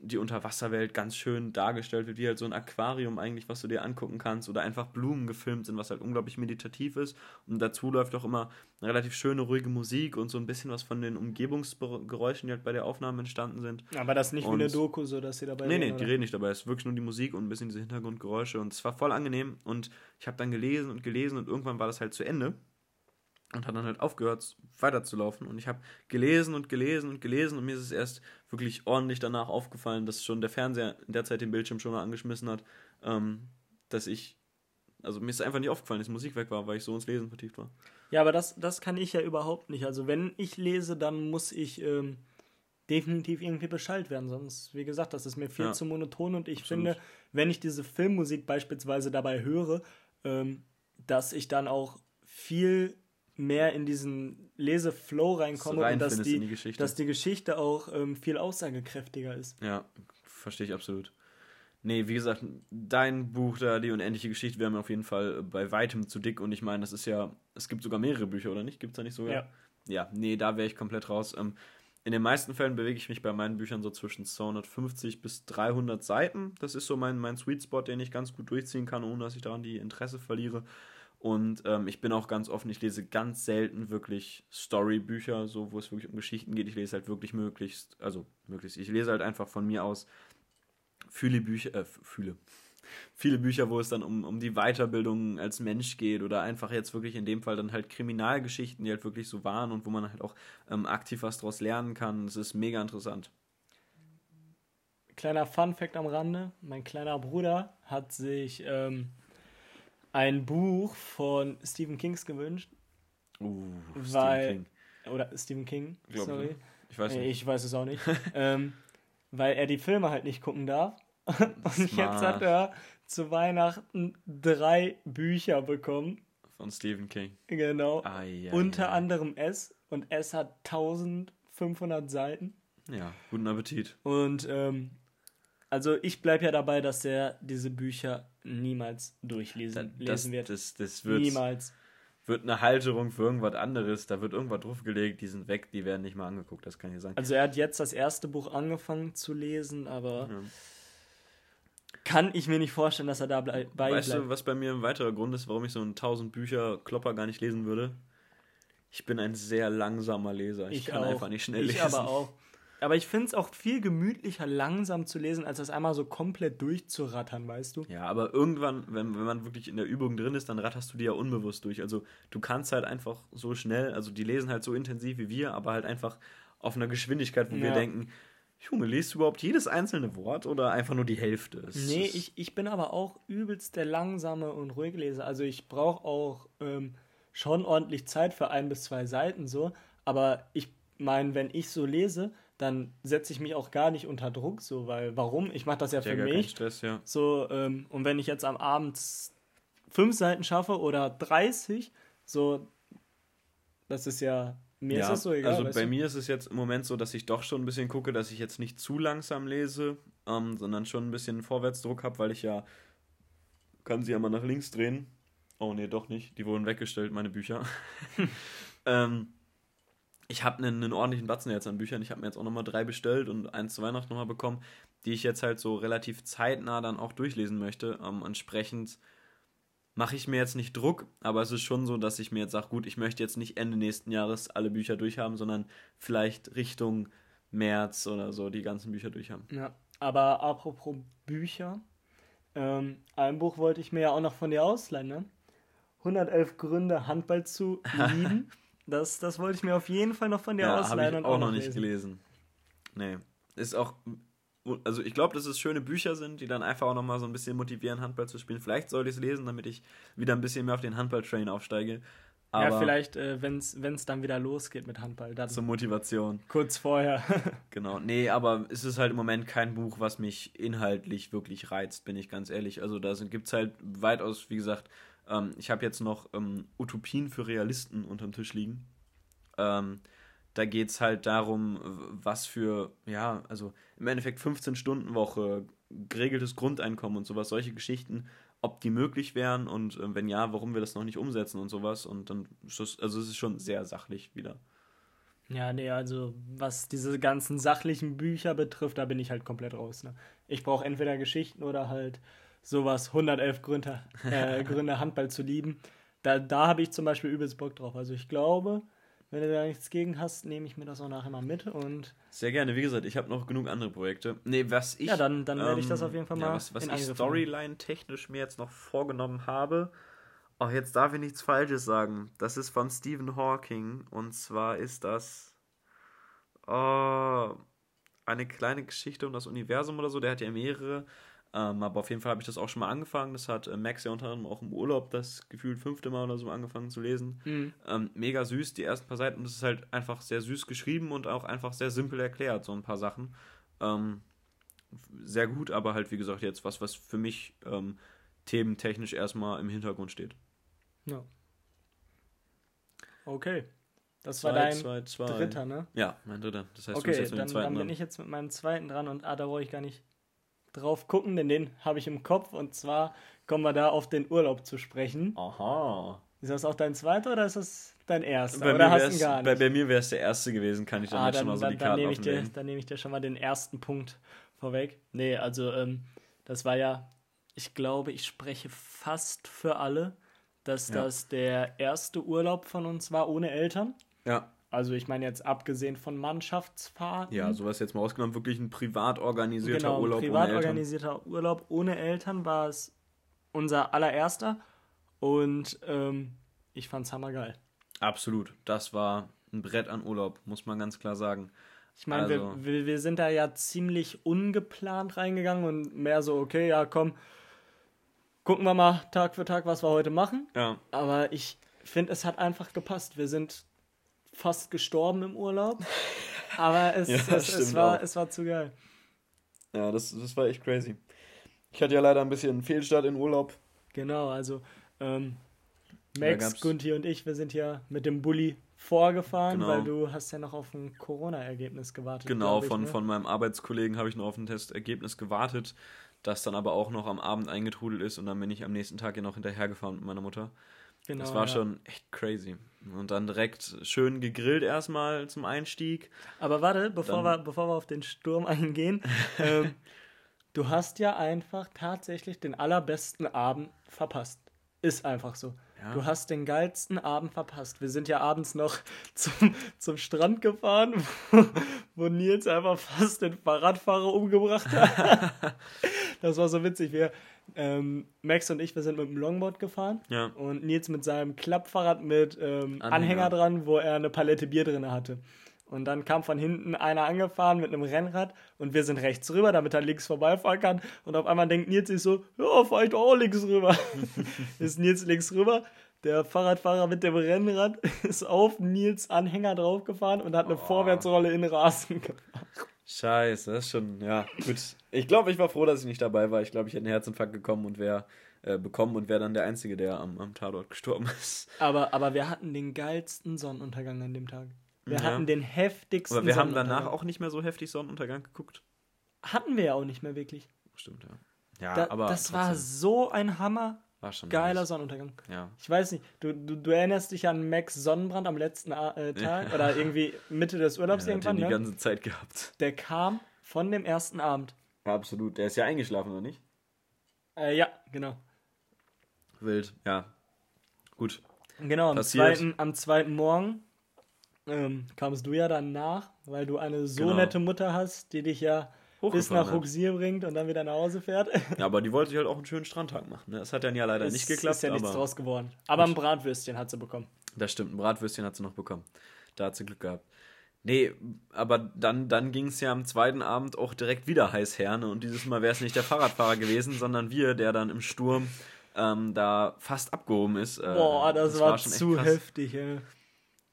die Unterwasserwelt ganz schön dargestellt wird, wie halt so ein Aquarium eigentlich, was du dir angucken kannst, oder einfach Blumen gefilmt sind, was halt unglaublich meditativ ist. Und dazu läuft auch immer eine relativ schöne, ruhige Musik und so ein bisschen was von den Umgebungsgeräuschen, die halt bei der Aufnahme entstanden sind. Aber das nicht und wie eine Doku, so dass sie dabei Nee, nee, oder? die reden nicht dabei. Es ist wirklich nur die Musik und ein bisschen diese Hintergrundgeräusche. Und es war voll angenehm. Und ich habe dann gelesen und gelesen und irgendwann war das halt zu Ende und hat dann halt aufgehört weiterzulaufen und ich habe gelesen und gelesen und gelesen und mir ist es erst wirklich ordentlich danach aufgefallen, dass schon der Fernseher in der Zeit den Bildschirm schon mal angeschmissen hat, ähm, dass ich also mir ist einfach nicht aufgefallen, dass Musik weg war, weil ich so ins Lesen vertieft war. Ja, aber das, das kann ich ja überhaupt nicht. Also wenn ich lese, dann muss ich ähm, definitiv irgendwie Bescheid werden. Sonst, wie gesagt, das ist mir viel Ja. zu monoton und ich Absolut. finde, wenn ich diese Filmmusik beispielsweise dabei höre, ähm, dass ich dann auch viel mehr in diesen Leseflow reinkomme und dass die, die Geschichte. dass die Geschichte auch ähm, viel aussagekräftiger ist. Ja, verstehe ich absolut. Nee, wie gesagt, dein Buch da, die unendliche Geschichte, wäre mir auf jeden Fall bei weitem zu dick und ich meine, das ist ja, es gibt sogar mehrere Bücher, oder nicht? Gibt es da nicht sogar? Ja. Ja, nee, da wäre ich komplett raus. Ähm, in den meisten Fällen bewege ich mich bei meinen Büchern so zwischen 250 bis 300 Seiten. Das ist so mein, mein Sweet Spot, den ich ganz gut durchziehen kann, ohne dass ich daran die Interesse verliere. Und ähm, ich bin auch ganz offen, ich lese ganz selten wirklich Storybücher, so wo es wirklich um Geschichten geht. Ich lese halt wirklich möglichst, also möglichst, ich lese halt einfach von mir aus viele Bücher, äh, viele, viele Bücher, wo es dann um, um die Weiterbildung als Mensch geht oder einfach jetzt wirklich in dem Fall dann halt Kriminalgeschichten, die halt wirklich so waren und wo man halt auch ähm, aktiv was daraus lernen kann. Es ist mega interessant. Kleiner Fun-Fact am Rande: Mein kleiner Bruder hat sich ähm, ein Buch von Stephen Kings gewünscht. Uh, Weil- Stephen King. Oder Stephen King, Glaub ich, sorry. ne? Ich weiß Äh, nicht. Ich weiß es auch nicht. ähm, weil er die Filme halt nicht gucken darf. Und jetzt Smart. hat er zu Weihnachten drei Bücher bekommen. Von Stephen King. Genau. Ah, ja, Unter ja. anderem S. Und S hat 1500 Seiten. Ja, guten Appetit. Und ähm, also ich bleibe ja dabei, dass er diese Bücher niemals durchlesen Das, lesen wird. das, das wird, niemals. wird eine Halterung für irgendwas anderes. Da wird irgendwas draufgelegt, die sind weg, die werden nicht mal angeguckt, das kann ich sagen. Also er hat jetzt das erste Buch angefangen zu lesen, aber Ja. kann ich mir nicht vorstellen, dass er da blei bei Weißt bleibt. du, was bei mir ein weiterer Grund ist, warum ich so einen 1000 Bücher Klopper gar nicht lesen würde? Ich bin ein sehr langsamer Leser. Ich, kann auch. einfach nicht schnell ich lesen. aber auch. Aber ich finde es auch viel gemütlicher, langsam zu lesen, als das einmal so komplett durchzurattern, weißt du? Ja, aber irgendwann, wenn, wenn man wirklich in der Übung drin ist, dann ratterst du die ja unbewusst durch. Also du kannst halt einfach so schnell, also die lesen halt so intensiv wie wir, aber halt einfach auf einer Geschwindigkeit, wo wir Ja. denken, Junge, liest du überhaupt jedes einzelne Wort oder einfach nur die Hälfte? Es Nee, ich, ich bin aber auch übelst der langsame und ruhige Leser. Also ich brauche auch ähm, schon ordentlich Zeit für ein bis zwei Seiten so. Aber ich meine, wenn ich so lese, dann setze ich mich auch gar nicht unter Druck so, weil warum? Ich mache das ja ja für mich. Stress, ja. So, ähm, und wenn ich jetzt am Abend fünf Seiten schaffe oder 30, so, das ist ja, mir ist das so egal. also bei du? mir ist es jetzt im Moment so, dass ich doch schon ein bisschen gucke, dass ich jetzt nicht zu langsam lese, ähm, sondern schon ein bisschen Vorwärtsdruck habe, weil ich ja kann sie ja mal nach links drehen. Oh nee, doch nicht. Die wurden weggestellt, meine Bücher. ähm, ich habe einen, einen ordentlichen Batzen jetzt an Büchern. Ich habe mir jetzt auch nochmal drei bestellt und eins zu Weihnachten nochmal bekommen, die ich jetzt halt so relativ zeitnah dann auch durchlesen möchte. Ähm, entsprechend mache ich mir jetzt nicht Druck, aber es ist schon so, dass ich mir jetzt sage, gut, ich möchte jetzt nicht Ende nächsten Jahres alle Bücher durchhaben, sondern vielleicht Richtung März oder so die ganzen Bücher durchhaben. Ja, aber apropos Bücher, ähm, ein Buch wollte ich mir ja auch noch von dir ausleihen, ne? 111 Gründe, Handball zu lieben. Das, das wollte ich mir auf jeden Fall noch von dir Ja, habe ausleihen ich und auch noch nicht lesen. gelesen. Nee. Ist auch, also ich glaube, dass es schöne Bücher sind, die dann einfach auch nochmal so ein bisschen motivieren, Handball zu spielen. Vielleicht sollte ich es lesen, damit ich wieder ein bisschen mehr auf den Handball-Train aufsteige. Aber ja, vielleicht, äh, wenn es dann wieder losgeht mit Handball, dann zur Motivation. kurz vorher. Genau, nee, aber es ist halt im Moment kein Buch, was mich inhaltlich wirklich reizt, bin ich ganz ehrlich. Also da gibt es halt weitaus, wie gesagt, ähm, ich habe jetzt noch ähm, Utopien für Realisten unterm Tisch liegen. Ähm, da geht es halt darum, was für, ja, also im Endeffekt 15-Stunden-Woche, geregeltes Grundeinkommen und sowas, solche Geschichten, ob die möglich wären und äh, wenn ja, warum wir das noch nicht umsetzen und sowas. Und dann, ist das- also es ist schon sehr sachlich wieder. ja, nee, also was diese ganzen sachlichen Bücher betrifft, da bin ich halt komplett raus. Ne? Ich brauche entweder Geschichten oder halt sowas, 111 Gründe, äh, Gründe Handball zu lieben. Da, da habe ich zum Beispiel übelst Bock drauf. Also ich glaube, wenn du da nichts gegen hast, nehme ich mir das auch nachher mal mit und Sehr gerne, wie gesagt, ich habe noch genug andere Projekte. Nee, was ich. Ja, dann- dann werde ich das ähm, auf jeden Fall ja, mal was, was in ich. Storyline-technisch mir jetzt noch vorgenommen habe. Oh, jetzt darf ich nichts Falsches sagen. Das ist von Stephen Hawking. Und zwar ist das. Oh, eine kleine Geschichte um das Universum oder so. Der hat ja mehrere. Ähm, aber auf jeden Fall habe ich das auch schon mal angefangen. Das hat äh, Max ja unter anderem auch im Urlaub das gefühlt fünfte Mal oder so angefangen zu lesen. Mhm. Ähm, mega süß, die ersten paar Seiten. Es ist halt einfach sehr süß geschrieben und auch einfach sehr simpel erklärt, so ein paar Sachen. Ähm, sehr gut, aber halt, wie gesagt, jetzt was, was für mich ähm, thementechnisch erstmal im Hintergrund steht. Ja. Okay. Das war Zwei, dein zwei, zwei. dritter, ne? Ja, mein dritter. Das heißt, du bist Okay, jetzt mit dem dann, zweiten dann bin dran. ich jetzt mit meinem zweiten dran und ah, da brauche ich gar nicht drauf gucken, denn den habe ich im Kopf und zwar kommen wir da auf den Urlaub zu sprechen. Aha. Ist das auch dein zweiter oder ist das dein erster? Bei oder mir, hast du gar bei, nicht? bei mir wäre es der erste gewesen, kann ich dann ah, jetzt dann, schon mal so dann, die dann, Karten nehme ich dir, dann nehme ich dir schon mal den ersten Punkt vorweg. Nee, also ähm, das war ja, ich glaube, ich spreche fast für alle, dass Ja. das der erste Urlaub von uns war ohne Eltern. Ja, Also ich meine jetzt abgesehen von Mannschaftsfahrten. ja, sowas jetzt mal ausgenommen, wirklich ein privat organisierter genau, Urlaub privat ohne Eltern. organisierter Urlaub ohne Eltern war es unser allererster und ähm, ich fand's hammergeil. Absolut, das war ein Brett an Urlaub, muss man ganz klar sagen. Ich meine, Also- wir, wir, wir sind da ja ziemlich ungeplant reingegangen und mehr so, okay, ja komm, gucken wir mal Tag für Tag, was wir heute machen. Ja, Aber ich finde, es hat einfach gepasst. Wir sind fast gestorben im Urlaub. Aber es, Ja, es, es, war, auch. es war zu geil. ja das, das war echt crazy. Ich hatte ja leider ein bisschen Fehlstart in Urlaub. Genau, also ähm, Max, Gunti und ich, wir sind ja mit dem Bulli vorgefahren, Genau. weil du hast ja noch auf ein Corona-Ergebnis gewartet. Genau, ich, von, ne? von meinem Arbeitskollegen habe ich noch auf ein Testergebnis gewartet, das dann aber auch noch am Abend eingetrudelt ist und dann bin ich am nächsten Tag ja noch hinterhergefahren mit meiner Mutter. Genau, das war ja. schon echt crazy. Und dann direkt schön gegrillt erstmal zum Einstieg. Aber warte, bevor, Dann- wir, bevor wir auf den Sturm eingehen, ähm, du hast ja einfach tatsächlich den allerbesten Abend verpasst. Ist einfach so. Ja. Du hast den geilsten Abend verpasst. Wir sind ja abends noch zum, zum Strand gefahren, wo, wo Nils einfach fast den Fahrradfahrer umgebracht hat. das war so witzig. Wir, ähm, Max und ich, wir sind mit dem Longboard gefahren Ja. und Nils mit seinem Klappfahrrad mit ähm, Anhänger. Anhänger. dran, wo er eine Palette Bier drin hatte. Und dann kam von hinten einer angefahren mit einem Rennrad und wir sind rechts rüber, damit er links vorbeifahren kann. Und auf einmal denkt Nils sich so, ja, fahr ich doch auch links rüber. ist Nils links rüber. Der Fahrradfahrer mit dem Rennrad ist auf Nils Anhänger draufgefahren und hat eine Vorwärtsrolle in Rasen gemacht. Scheiße, das ist schon, ja, gut. Ich glaube, ich war froh, dass ich nicht dabei war. Ich glaube, ich hätte einen Herzinfarkt gekommen und wäre äh, bekommen und wäre dann der Einzige, der am, am Tatort gestorben ist. Aber, aber wir hatten den geilsten Sonnenuntergang an dem Tag. Wir Ja. hatten den heftigsten Aber wir haben danach auch nicht mehr so heftig Sonnenuntergang geguckt. Hatten wir ja auch nicht mehr wirklich. Stimmt, ja. Ja, Da, aber das war trotzdem, so ein hammer war schon geiler nice. Sonnenuntergang. Ja. Ich weiß nicht, du, du, du erinnerst dich an Max Sonnenbrand am letzten äh, Tag oder irgendwie Mitte des Urlaubs Ja, hat den irgendwann, die ne? ganze Zeit gehabt. Der kam von dem ersten Abend. Ja, absolut. Der ist ja eingeschlafen, oder nicht? Äh, ja, genau. Wild, ja. Gut. Genau, am Passiert. zweiten, am zweiten Morgen ähm, kamst du ja dann nach, weil du eine so Genau. nette Mutter hast, die dich ja bis nach hat. Ruxier bringt und dann wieder nach Hause fährt. Ja, aber die wollte sich halt auch einen schönen Strandtag machen. Ne? Das hat dann ja leider Es nicht geklappt. ist ja nichts draus geworden. Aber ein Bratwürstchen hat sie bekommen. Das stimmt, ein Bratwürstchen hat sie noch bekommen. Da hat sie Glück gehabt. Nee, aber dann, dann ging es ja am zweiten Abend auch direkt wieder heiß her. Ne? Und dieses Mal wäre es nicht der Fahrradfahrer gewesen, sondern wir, der dann im Sturm ähm, da fast abgehoben ist. Äh, Boah, das, war, schon echt zu heftig, ey.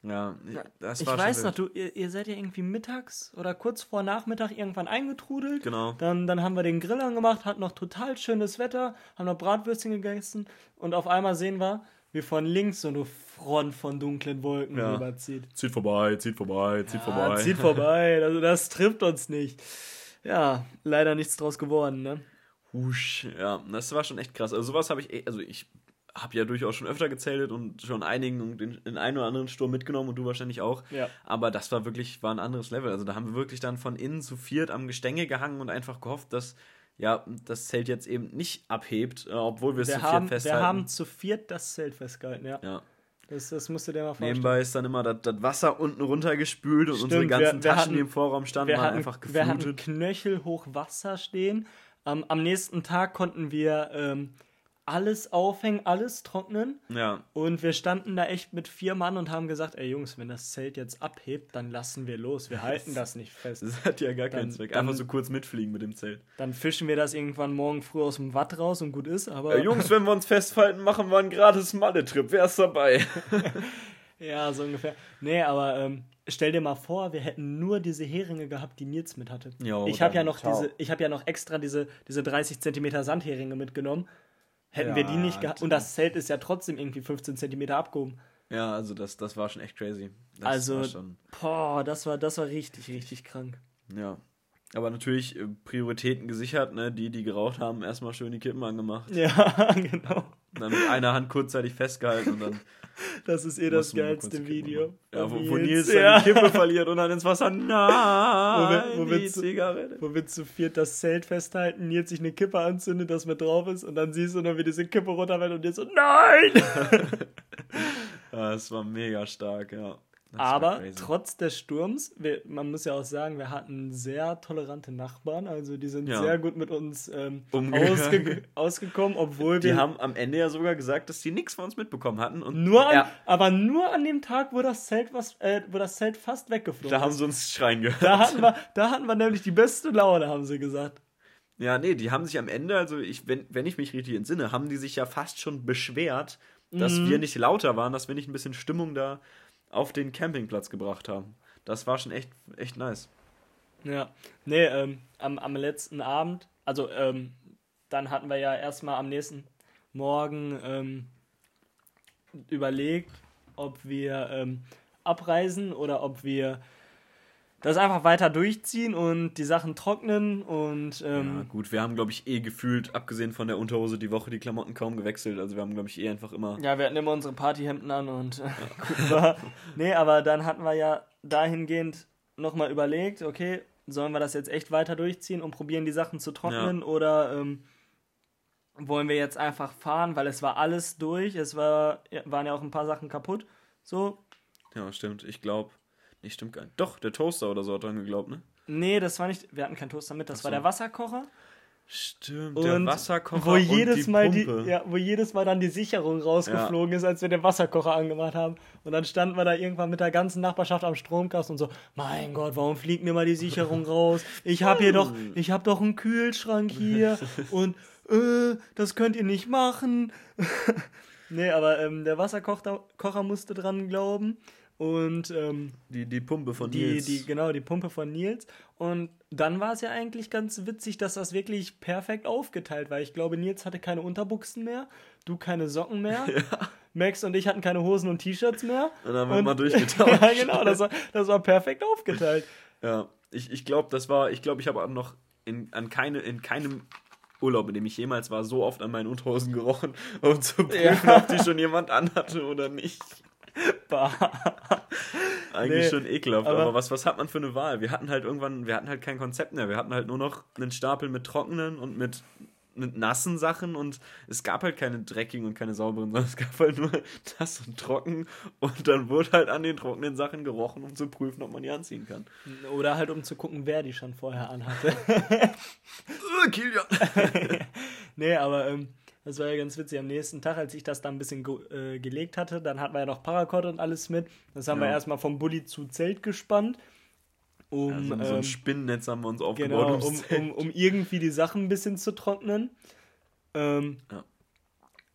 Ja, das Ich war weiß schon noch, wild. du, ihr, ihr seid ja irgendwie mittags oder kurz vor Nachmittag irgendwann eingetrudelt. Genau. Dann, dann haben wir den Grill angemacht, hatten noch total schönes Wetter, haben noch Bratwürstchen gegessen und auf einmal sehen wir, wie von links so eine Front von dunklen Wolken Ja. rüberzieht. Zieht vorbei, zieht vorbei, zieht Ah, vorbei. zieht vorbei, also das trifft uns nicht. Ja, leider nichts draus geworden, ne? Husch, ja, das war schon echt krass. Also sowas habe ich, eh- also ich habe ja durchaus schon öfter gezählt und schon einigen und den, den einen oder anderen Sturm mitgenommen und du wahrscheinlich auch. Ja. Aber das war wirklich, war ein anderes Level. Also da haben wir wirklich dann von innen zu viert am Gestänge gehangen und einfach gehofft, dass ja, das Zelt jetzt eben nicht abhebt, äh, obwohl wir es zu viert haben, wir festhalten. haben zu viert das Zelt festgehalten, ja. ja. Das, das musst du dir mal vorstellen. Nebenbei ist dann immer das, das Wasser unten runtergespült und Stimmt, unsere ganzen wir- wir Taschen, hatten- die im Vorraum standen, waren hatten, einfach wir hatten geflutet. knöchelhoch Wasser stehen. Am am nächsten Tag konnten wir ähm, alles aufhängen, alles trocknen. Ja. Und wir standen da echt mit vier Mann und haben gesagt, ey Jungs, wenn das Zelt jetzt abhebt, dann lassen wir los. Wir halten das nicht fest. Das hat ja gar keinen Dann- Zweck. dann- Einfach so kurz mitfliegen mit dem Zelt. Dann fischen wir das irgendwann morgen früh aus dem Watt raus und gut ist, aber. Äh, Jungs, wenn wir uns festhalten, machen wir einen gratis Malle-Trip. Wer ist dabei? Ja, so ungefähr. Nee, aber ähm, stell dir mal vor, wir hätten nur diese Heringe gehabt, die Nils mit hatte. Jo, ich habe ja dann noch ciao. diese, ich habe ja noch extra diese, diese 30 Zentimeter Sandheringe mitgenommen. Hätten Ja, wir die nicht gehabt. Und das Zelt ist ja trotzdem irgendwie 15 Zentimeter abgehoben. Ja, also das, das war schon echt crazy. Das Also- war schon, Boah, das war, das war richtig, richtig krank. ja. Aber natürlich äh, Prioritäten gesichert, ne? Die, die geraucht haben, erstmal schön die Kippen angemacht. Ja, genau. Dann mit einer Hand kurzzeitig festgehalten und dann Das ist eh das geilste Video. Ja, wo, wo Nils ja. die Kippe verliert und dann ins Wasser. Nein, Wo wir- wo wir die zu- Zigarette. Wo wir zu viert das Zelt festhalten, Nils sich eine Kippe anzündet, das mit drauf ist und dann siehst du nur, wie diese Kippe runterfällt und Nils so, nein! Ja, es war mega stark, ja. Aber crazy. trotz des Sturms, wir, man muss ja auch sagen, wir hatten sehr tolerante Nachbarn, also die sind Ja. sehr gut mit uns ähm, ausge ausgekommen, obwohl Die wir haben am Ende ja sogar gesagt, dass die nichts von uns mitbekommen hatten. Und nur an, ja, aber nur an dem Tag, wo das Zelt was, äh, wo das Zelt fast weggeflogen da haben ist. sie uns schreien gehört. Da hatten wir, da hatten wir nämlich die beste Laune, haben sie gesagt. Ja, nee, die haben sich am Ende, also ich, wenn, wenn ich mich richtig entsinne, haben die sich ja fast schon beschwert, dass Mhm. wir nicht lauter waren, dass wir nicht ein bisschen Stimmung da auf den Campingplatz gebracht haben. Das war schon echt, echt nice. Ja, nee, ähm, am, am letzten Abend, also ähm, dann hatten wir ja erstmal am nächsten Morgen ähm, überlegt, ob wir ähm, abreisen oder ob wir das einfach weiter durchziehen und die Sachen trocknen und Ja, ähm, gut, wir haben, glaube ich, eh gefühlt, abgesehen von der Unterhose, die Woche die Klamotten kaum gewechselt. Also wir haben, glaube ich, eh einfach immer. ja, wir hatten immer unsere Partyhemden an und war. Nee, aber dann hatten wir ja dahingehend nochmal überlegt, okay, sollen wir das jetzt echt weiter durchziehen und probieren, die Sachen zu trocknen oder ähm, wollen wir jetzt einfach fahren, weil es war alles durch, es war, ja, waren ja auch ein paar Sachen kaputt. So, Ja, stimmt. Ich glaube. Nee, stimmt gar nicht. Doch, der Toaster oder so hat dran geglaubt, ne? nee, das war nicht, wir hatten keinen Toaster mit, das Ach war so. der Wasserkocher. Stimmt, Und der Wasserkocher wo und jedes die Mal Pumpe. die, ja, wo jedes Mal dann die Sicherung rausgeflogen ist, als wir den Wasserkocher angemacht haben. Und dann standen wir da irgendwann mit der ganzen Nachbarschaft am Stromkasten und so, mein Gott, warum fliegt denn immer die Sicherung raus? Ich habe hier doch, ich habe doch einen Kühlschrank hier und äh, das könnt ihr nicht machen. nee, aber ähm, der Wasserkocher Kocher musste dran glauben. Und ähm, Die, die Pumpe von die, Nils. die, genau, die Pumpe von Nils. Und dann war es ja eigentlich ganz witzig, dass das wirklich perfekt aufgeteilt war. Ich glaube, Nils hatte keine Unterbuchsen mehr, du keine Socken mehr, Max und ich hatten keine Hosen und T-Shirts mehr. Und dann haben wir mal durchgetauscht. ja, genau, das war, das war perfekt aufgeteilt. Ja, ich, ich glaube, das war, ich glaube, ich habe noch in, an keine, in keinem Urlaub, in dem ich jemals war, so oft an meinen Unterhosen gerochen, um zu prüfen, Ja. ob die schon jemand anhatte oder nicht. Eigentlich Nee, schon ekelhaft, aber, aber- was, was hat man für eine Wahl? Wir hatten halt irgendwann, wir hatten halt kein Konzept mehr. Wir hatten halt nur noch einen Stapel mit trockenen und mit, mit nassen Sachen und es gab halt keine dreckigen und keine sauberen, sondern es gab halt nur nass und trocken und dann wurde halt an den trockenen Sachen gerochen, um zu prüfen, ob man die anziehen kann. Oder halt, um zu gucken, wer die schon vorher anhatte. Äh, Kilian! nee, aber ähm, das war ja ganz witzig. Am nächsten Tag, als ich das da ein bisschen ge äh, gelegt hatte, dann hatten wir ja noch Paracord und alles mit. Das haben wir Ja. erstmal vom Bulli zu Zelt gespannt. Um, Also so ähm, ein Spinnennetz haben wir uns aufgebaut. genau, um, um, um irgendwie die Sachen ein bisschen zu trocknen. Ähm, Ja.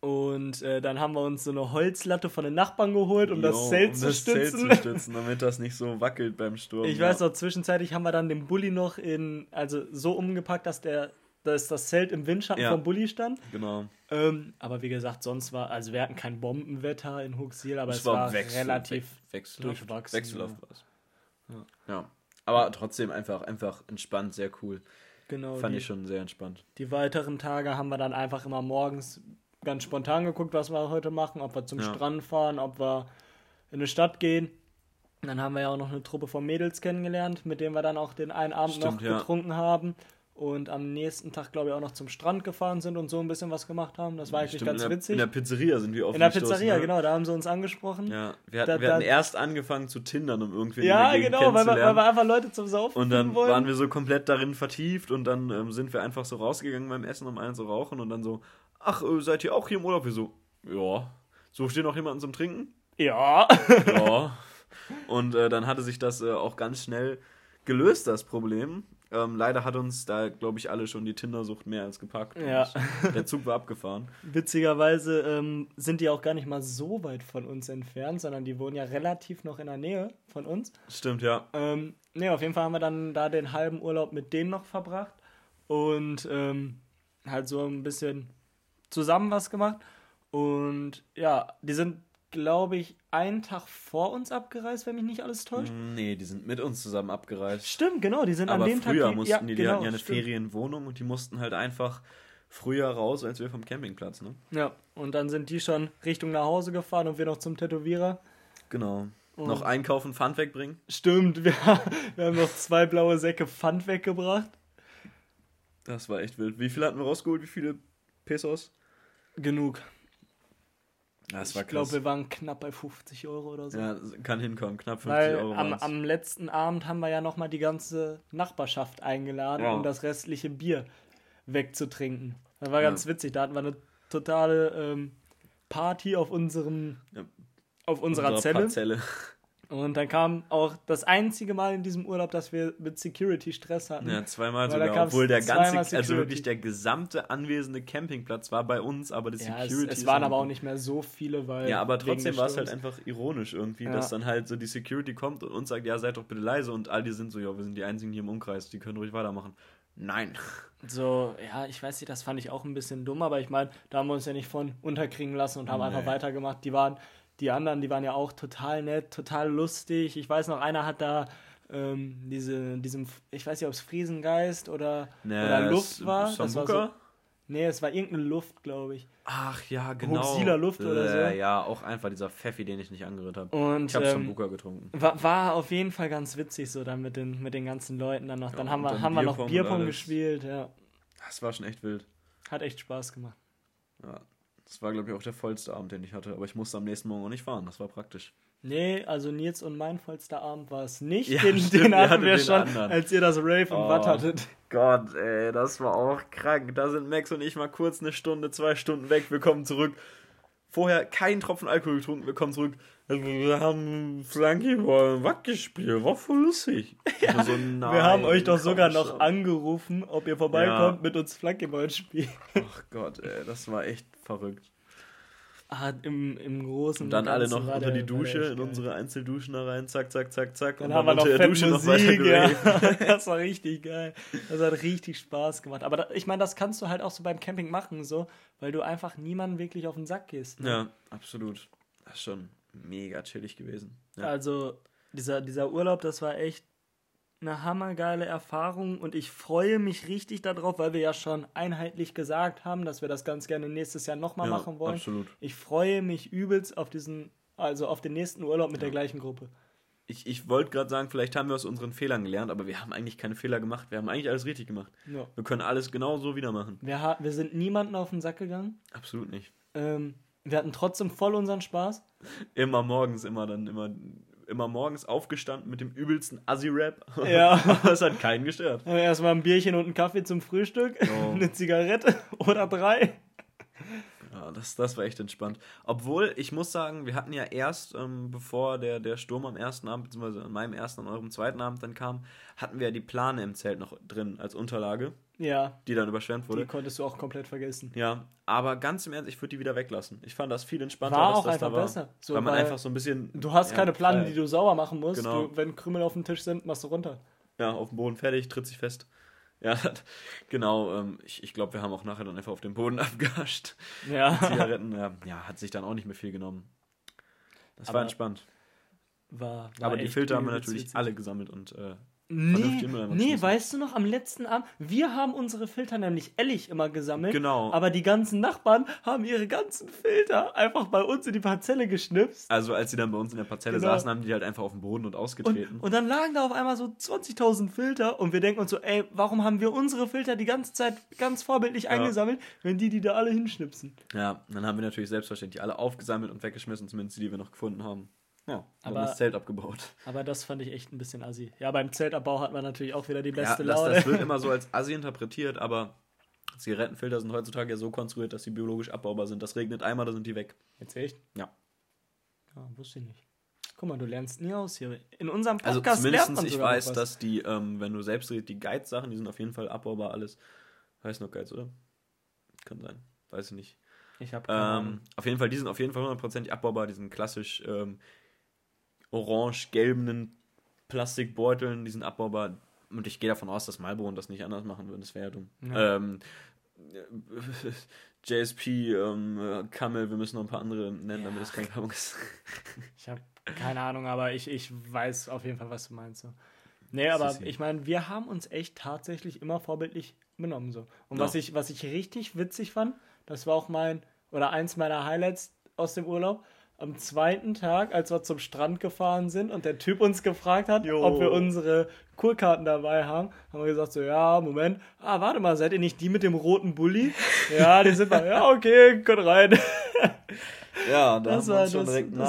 Und äh, dann haben wir uns so eine Holzlatte von den Nachbarn geholt, um das Jo, Zelt um zu das stützen. Zelt zu stützen, damit das nicht so wackelt beim Sturm. Ich weiß noch, zwischenzeitlich haben wir dann den Bulli noch in, also so umgepackt, dass der, dass das Zelt im Windschatten Ja. vom Bulli stand. Genau. Ähm, aber wie gesagt, sonst war, also wir hatten kein Bombenwetter in Huxil, aber es, Es war, war wechsel- relativ we- wechselhaft. durchwachsen, Wechselhaft ja. war's. Ja. Aber trotzdem einfach, einfach entspannt, sehr cool. genau. Fand die, ich schon sehr entspannt. die weiteren Tage haben wir dann einfach immer morgens ganz spontan geguckt, was wir heute machen, ob wir zum Ja. Strand fahren, ob wir in eine Stadt gehen. Dann haben wir ja auch noch eine Truppe von Mädels kennengelernt, mit denen wir dann auch den einen Abend Stimmt, noch ja. getrunken haben. Und am nächsten Tag, glaube ich, auch noch zum Strand gefahren sind und so ein bisschen was gemacht haben. Das war eigentlich Stimmt, ganz in der, witzig. In der Pizzeria sind wir oft In der Pizzeria, ne? genau, da haben sie uns angesprochen. Ja, wir, hatten, Da- wir hatten da- erst angefangen zu tindern, um irgendwie Ja, genau, weil wir, weil wir einfach Leute zum Saufen Und dann waren wir so komplett darin vertieft und dann ähm, sind wir einfach so rausgegangen beim Essen, um einen zu rauchen und dann so, ach, äh, seid ihr auch hier im Urlaub? Wir so, ja. So, steht noch jemanden zum Trinken? ja. Ja. und äh, dann hatte sich das äh, auch ganz schnell gelöst, das Problem. Ähm, leider hat uns da, glaube ich, alle schon die Tindersucht mehr als gepackt. Ja. Der Zug war abgefahren. Witzigerweise ähm, sind die auch gar nicht mal so weit von uns entfernt, sondern die wohnen ja relativ noch in der Nähe von uns. Stimmt, ja. Ähm, ne, auf jeden Fall haben wir dann da den halben Urlaub mit denen noch verbracht und ähm, halt so ein bisschen zusammen was gemacht. Und ja, die sind, glaube ich, einen Tag vor uns abgereist, wenn mich nicht alles täuscht. Nee, die sind mit uns zusammen abgereist. Stimmt, genau, die sind Aber an dem früher Tag. mussten die, die genau, hatten ja eine stimmt. Ferienwohnung und die mussten halt einfach früher raus als wir vom Campingplatz, ne? Ja, und dann sind die schon Richtung nach Hause gefahren und wir noch zum Tätowierer. Genau. Und- Noch einkaufen, Pfand wegbringen. Stimmt, wir, wir haben noch zwei blaue Säcke Pfand weggebracht. Das war echt wild. Wie viel hatten wir rausgeholt? Wie viele Pesos? Genug. War Ich glaube, wir waren knapp bei 50 Euro oder so. ja, kann hinkommen. Knapp 50 Weil Euro am, am letzten Abend haben wir ja nochmal die ganze Nachbarschaft eingeladen, Ja. um das restliche Bier wegzutrinken. Das war Ja. ganz witzig. Da hatten wir eine totale ähm, Party auf unserem Ja. auf unserer Unserer Zelle. Parzelle. Und dann kam auch das einzige Mal in diesem Urlaub, dass wir mit Security Stress hatten. Ja, zweimal sogar. Obwohl der ganze, also wirklich der gesamte anwesende Campingplatz war bei uns, aber die Ja, es, Security es ist waren aber auch nicht mehr so viele, weil. Ja, aber trotzdem war es halt einfach ironisch irgendwie, Ja. dass dann halt so die Security kommt und uns sagt, ja, seid doch bitte leise und all die sind so, ja, wir sind die einzigen hier im Umkreis, die können ruhig weitermachen. Nein. So, ja, ich weiß nicht, das fand ich auch ein bisschen dumm, aber ich meine, da haben wir uns ja nicht von unterkriegen lassen und haben Nee. einfach weitergemacht. Die waren, die anderen, die waren ja auch total nett, total lustig. Ich weiß noch, einer hat da ähm, diese, diesem, ich weiß nicht, ob es Friesengeist oder, oder Luft war. Das war so, nee, es war irgendeine Luft, glaube ich. Ach ja, genau. Hochsieler Luft oder so. Äh, Ja, auch einfach dieser Pfeffi, den ich nicht angerührt habe. Und Ich habe ähm, Sambuca getrunken. war, war auf jeden Fall ganz witzig, so dann mit den, mit den ganzen Leuten dann noch. Dann Ja, haben und wir, dann haben wir noch Bierpong gespielt, ja. Das war schon echt wild. Hat echt Spaß gemacht. Ja. Das war, glaube ich, auch der vollste Abend, den ich hatte. Aber ich musste am nächsten Morgen auch nicht fahren. Das war praktisch. Nee, also Nils und mein vollster Abend war es nicht. Ja, den, stimmt, den hatten hattet wir den schon, anderen. als ihr das Rave im Oh. Watt hattet. Gott, ey, das war auch krank. Da sind Max und ich mal kurz eine Stunde, zwei Stunden weg. Wir kommen zurück. Vorher kein Tropfen Alkohol getrunken. Wir kommen zurück. Wir haben Flanky Ball Watt gespielt. War voll lustig. Ja, so, wir haben euch doch sogar noch schon. angerufen, ob ihr vorbeikommt Ja. mit uns Flankeball spielen. Ach Gott, ey, das war echt verrückt. Ah, im, im Großen Und dann alle noch unter die Dusche, in unsere Einzelduschen da rein. Zack, zack, zack, zack. Dann und haben wir noch der Dusche noch Musik, ja. geraved. Das war richtig geil. Das hat richtig Spaß gemacht. Aber da, ich meine, das kannst du halt auch so beim Camping machen, so, weil du einfach niemanden wirklich auf den Sack gehst. Ne? Ja, absolut. Das ist schon mega chillig gewesen. Ja. Also, dieser, dieser Urlaub, das war echt eine hammergeile Erfahrung und ich freue mich richtig darauf, weil wir ja schon einheitlich gesagt haben, dass wir das ganz gerne nächstes Jahr nochmal Ja, machen wollen. absolut. Ich freue mich übelst auf diesen, also auf den nächsten Urlaub mit der gleichen Gruppe. Ich, ich wollte gerade sagen, vielleicht haben wir aus unseren Fehlern gelernt, aber wir haben eigentlich keine Fehler gemacht. Wir haben eigentlich alles richtig gemacht. Ja. Wir können alles genau so wieder machen. Wir, wir sind niemanden auf den Sack gegangen. Absolut nicht. Ähm, wir hatten trotzdem voll unseren Spaß. Immer morgens, immer dann, immer, immer morgens aufgestanden mit dem übelsten Assi-Rap. Ja. aber es hat keinen gestört. Erstmal ein Bierchen und einen Kaffee zum Frühstück, Ja. eine Zigarette oder drei. Ja, das, das war echt entspannt. Obwohl, ich muss sagen, wir hatten ja erst, ähm, bevor der, der Sturm am ersten Abend, beziehungsweise an meinem ersten, an eurem zweiten Abend dann kam, hatten wir ja die Plane im Zelt noch drin als Unterlage, Ja, die dann überschwemmt die wurde. konntest du auch komplett vergessen. Ja, aber ganz im Ernst, ich würde die wieder weglassen. Ich fand das viel entspannter, War auch das einfach da war. besser. So, weil man weil einfach so ein bisschen. Du hast ja, keine Planen, frei- die du sauber machen musst. Genau. Du, wenn Krümel auf dem Tisch sind, machst du runter. Ja, auf dem Boden fertig, tritt sich fest. Ja, genau. Ähm, ich ich glaube, wir haben auch nachher dann einfach auf dem Boden abgehascht. Ja. Zigaretten, ja, ja, hat sich dann auch nicht mehr viel genommen. Das Aber war entspannt. War, war Aber die Filter haben wir natürlich witzig. alle gesammelt und äh, Nee, nee weißt du noch, am letzten Abend, wir haben unsere Filter nämlich ehrlich immer gesammelt. Genau. Aber die ganzen Nachbarn haben ihre ganzen Filter einfach bei uns in die Parzelle geschnipst. Also als sie dann bei uns in der Parzelle genau. saßen, haben die halt einfach auf dem Boden und ausgetreten. Und, und dann lagen da auf einmal so 20.000 Filter und wir denken uns so, ey, warum haben wir unsere Filter die ganze Zeit ganz vorbildlich ja. eingesammelt, wenn die die da alle hinschnipsen? Ja, dann haben wir natürlich selbstverständlich alle aufgesammelt und weggeschmissen, zumindest die, die wir noch gefunden haben. Ja, aber das Zelt abgebaut. Aber das fand ich echt ein bisschen assi. Ja, beim Zeltabbau hat man natürlich auch wieder die beste ja, das, Laune. Das wird immer so als assi interpretiert, aber Zigarettenfilter sind heutzutage ja so konstruiert, dass sie biologisch abbaubar sind. Das regnet einmal, da sind die weg. Jetzt echt? Ja. Ja, wusste ich nicht. Guck mal, du lernst nie aus hier. In unserem also Podcast also zumindest ich weiß, dass die, ähm, wenn du selbst redest, die Guides-Sachen, die sind auf jeden Fall abbaubar alles. Heißt noch Guides, oder? Kann sein. Weiß ich nicht. Ich habe ähm, Auf jeden Fall, die sind auf jeden Fall hundertprozentig abbaubar. Die sind klassisch ähm, orange-gelben Plastikbeuteln, die sind abbaubar. Und ich gehe davon aus, dass Marlboro das nicht anders machen würde. Das wäre ja dumm. Ja. Ähm, JSP, ähm, Camel, wir müssen noch ein paar andere nennen, ja. damit es kein Werbung ist. ich habe keine Ahnung, aber ich, ich weiß auf jeden Fall, was du meinst. So. Nee, aber ich meine, wir haben uns echt tatsächlich immer vorbildlich benommen. So. Und ja. was, ich, was ich richtig witzig fand, das war auch mein, oder eins meiner Highlights aus dem Urlaub, am zweiten Tag, als wir zum Strand gefahren sind und der Typ uns gefragt hat, jo. ob wir unsere Kurkarten dabei haben, haben wir gesagt so, ja, Moment, ah, warte mal, seid ihr nicht die mit dem roten Bulli? ja, die sind wir, ja, okay, könnt rein. ja, da das, war, das, das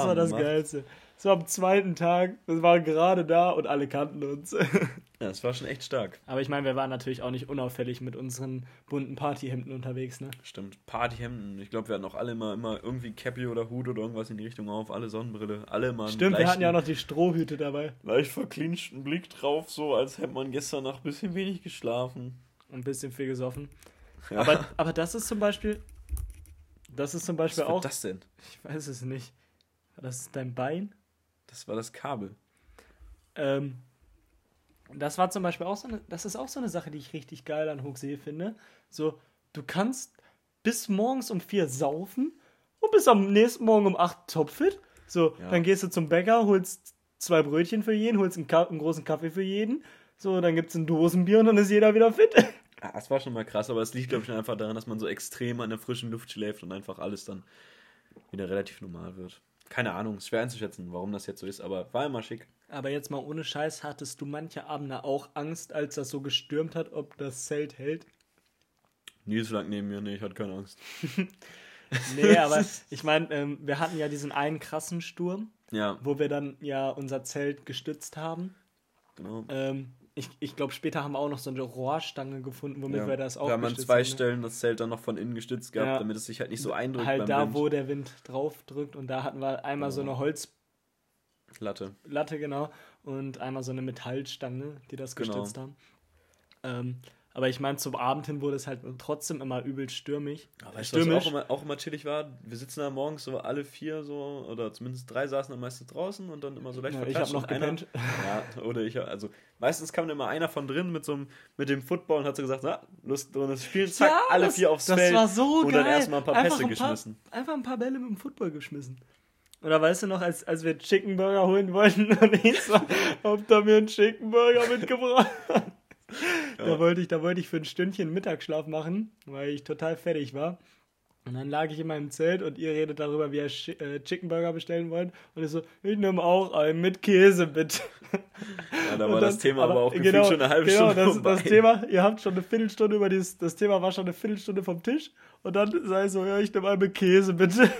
war das Geilste. So am zweiten Tag, das war gerade da und alle kannten uns. Ja, es war schon echt stark. Aber ich meine, wir waren natürlich auch nicht unauffällig mit unseren bunten Partyhemden unterwegs, ne? Stimmt, Partyhemden. Ich glaube, wir hatten auch alle immer, immer irgendwie Cappy oder Hut oder irgendwas in die Richtung auf, alle Sonnenbrille, alle mal. Stimmt, wir hatten ja auch noch die Strohhüte dabei. Leicht verklinschten Blick drauf, so als hätte man gestern Nacht ein bisschen wenig geschlafen. Und ein bisschen viel gesoffen. Ja. Aber, aber das ist zum Beispiel. Das ist zum Beispiel Was auch. Was ist das denn? Ich weiß es nicht. Das ist dein Bein? Das war das Kabel. Ähm, das war zum Beispiel auch so eine, das ist auch so eine Sache, die ich richtig geil an Hochsee finde. So, du kannst bis morgens um vier saufen und bis am nächsten Morgen um acht topfit. So, ja. dann gehst du zum Bäcker, holst zwei Brötchen für jeden, holst einen, einen großen Kaffee für jeden. So, dann gibt es ein Dosenbier und dann ist jeder wieder fit. Ja, das war schon mal krass, aber es liegt, glaube ich, einfach daran, dass man so extrem an der frischen Luft schläft und einfach alles dann wieder relativ normal wird. Keine Ahnung, schwer einzuschätzen, warum das jetzt so ist, aber war immer schick. Aber jetzt mal ohne Scheiß, hattest du manche Abende auch Angst, als das so gestürmt hat, ob das Zelt hält? Nils lag neben mir, nee, ich hatte keine Angst. nee, aber ich meine, ähm, wir hatten ja diesen einen krassen Sturm, ja. wo wir dann ja unser Zelt gestützt haben. Genau. Ähm, ich, ich glaube, später haben wir auch noch so eine Rohrstange gefunden, womit ja. wir das auch Wir haben an zwei haben. Stellen das Zelt dann noch von innen gestützt gehabt, ja. damit es sich halt nicht so eindrückt. Halt da, Wind. wo der Wind drauf drückt. Und da hatten wir einmal oh. so eine Holzlatte. Latte, genau. Und einmal so eine Metallstange, die das genau. gestützt haben. Ähm, aber ich meine, zum Abend hin wurde es halt trotzdem immer übel stürmig. Aber weißt du, was auch immer, auch immer chillig war? Wir sitzen da morgens so alle vier so, oder zumindest drei saßen dann meistens draußen und dann immer so leicht ja, Ich habe noch gepennt. Einer, ja, oder ich, also meistens kam immer einer von drin mit so einem, mit dem Football und hat so gesagt, na, Lust, und das Spiel, zack, ja, alle das, vier aufs das Feld. Das war so und geil. Und dann erstmal ein paar einfach Pässe ein paar, geschmissen. Einfach ein paar Bälle mit dem Football geschmissen. Oder weißt du noch, als, als wir Chicken Burger holen wollten und ich so, habt ihr mir einen Chicken Burger mitgebracht? Ja. Da, wollte ich, da wollte ich für ein Stündchen Mittagsschlaf machen, weil ich total fertig war. Und dann lag ich in meinem Zelt und ihr redet darüber, wie ihr äh, Chicken Burger bestellen wollt. Und ich so, ich nehme auch einen mit Käse, bitte. Ja, da war dann, das Thema aber, auch genau, schon eine halbe genau, Stunde. Das, das Thema, ihr habt schon eine Viertelstunde über dieses, das Thema war schon eine Viertelstunde vom Tisch. Und dann sei so, ja, ich nehme einen mit Käse, bitte.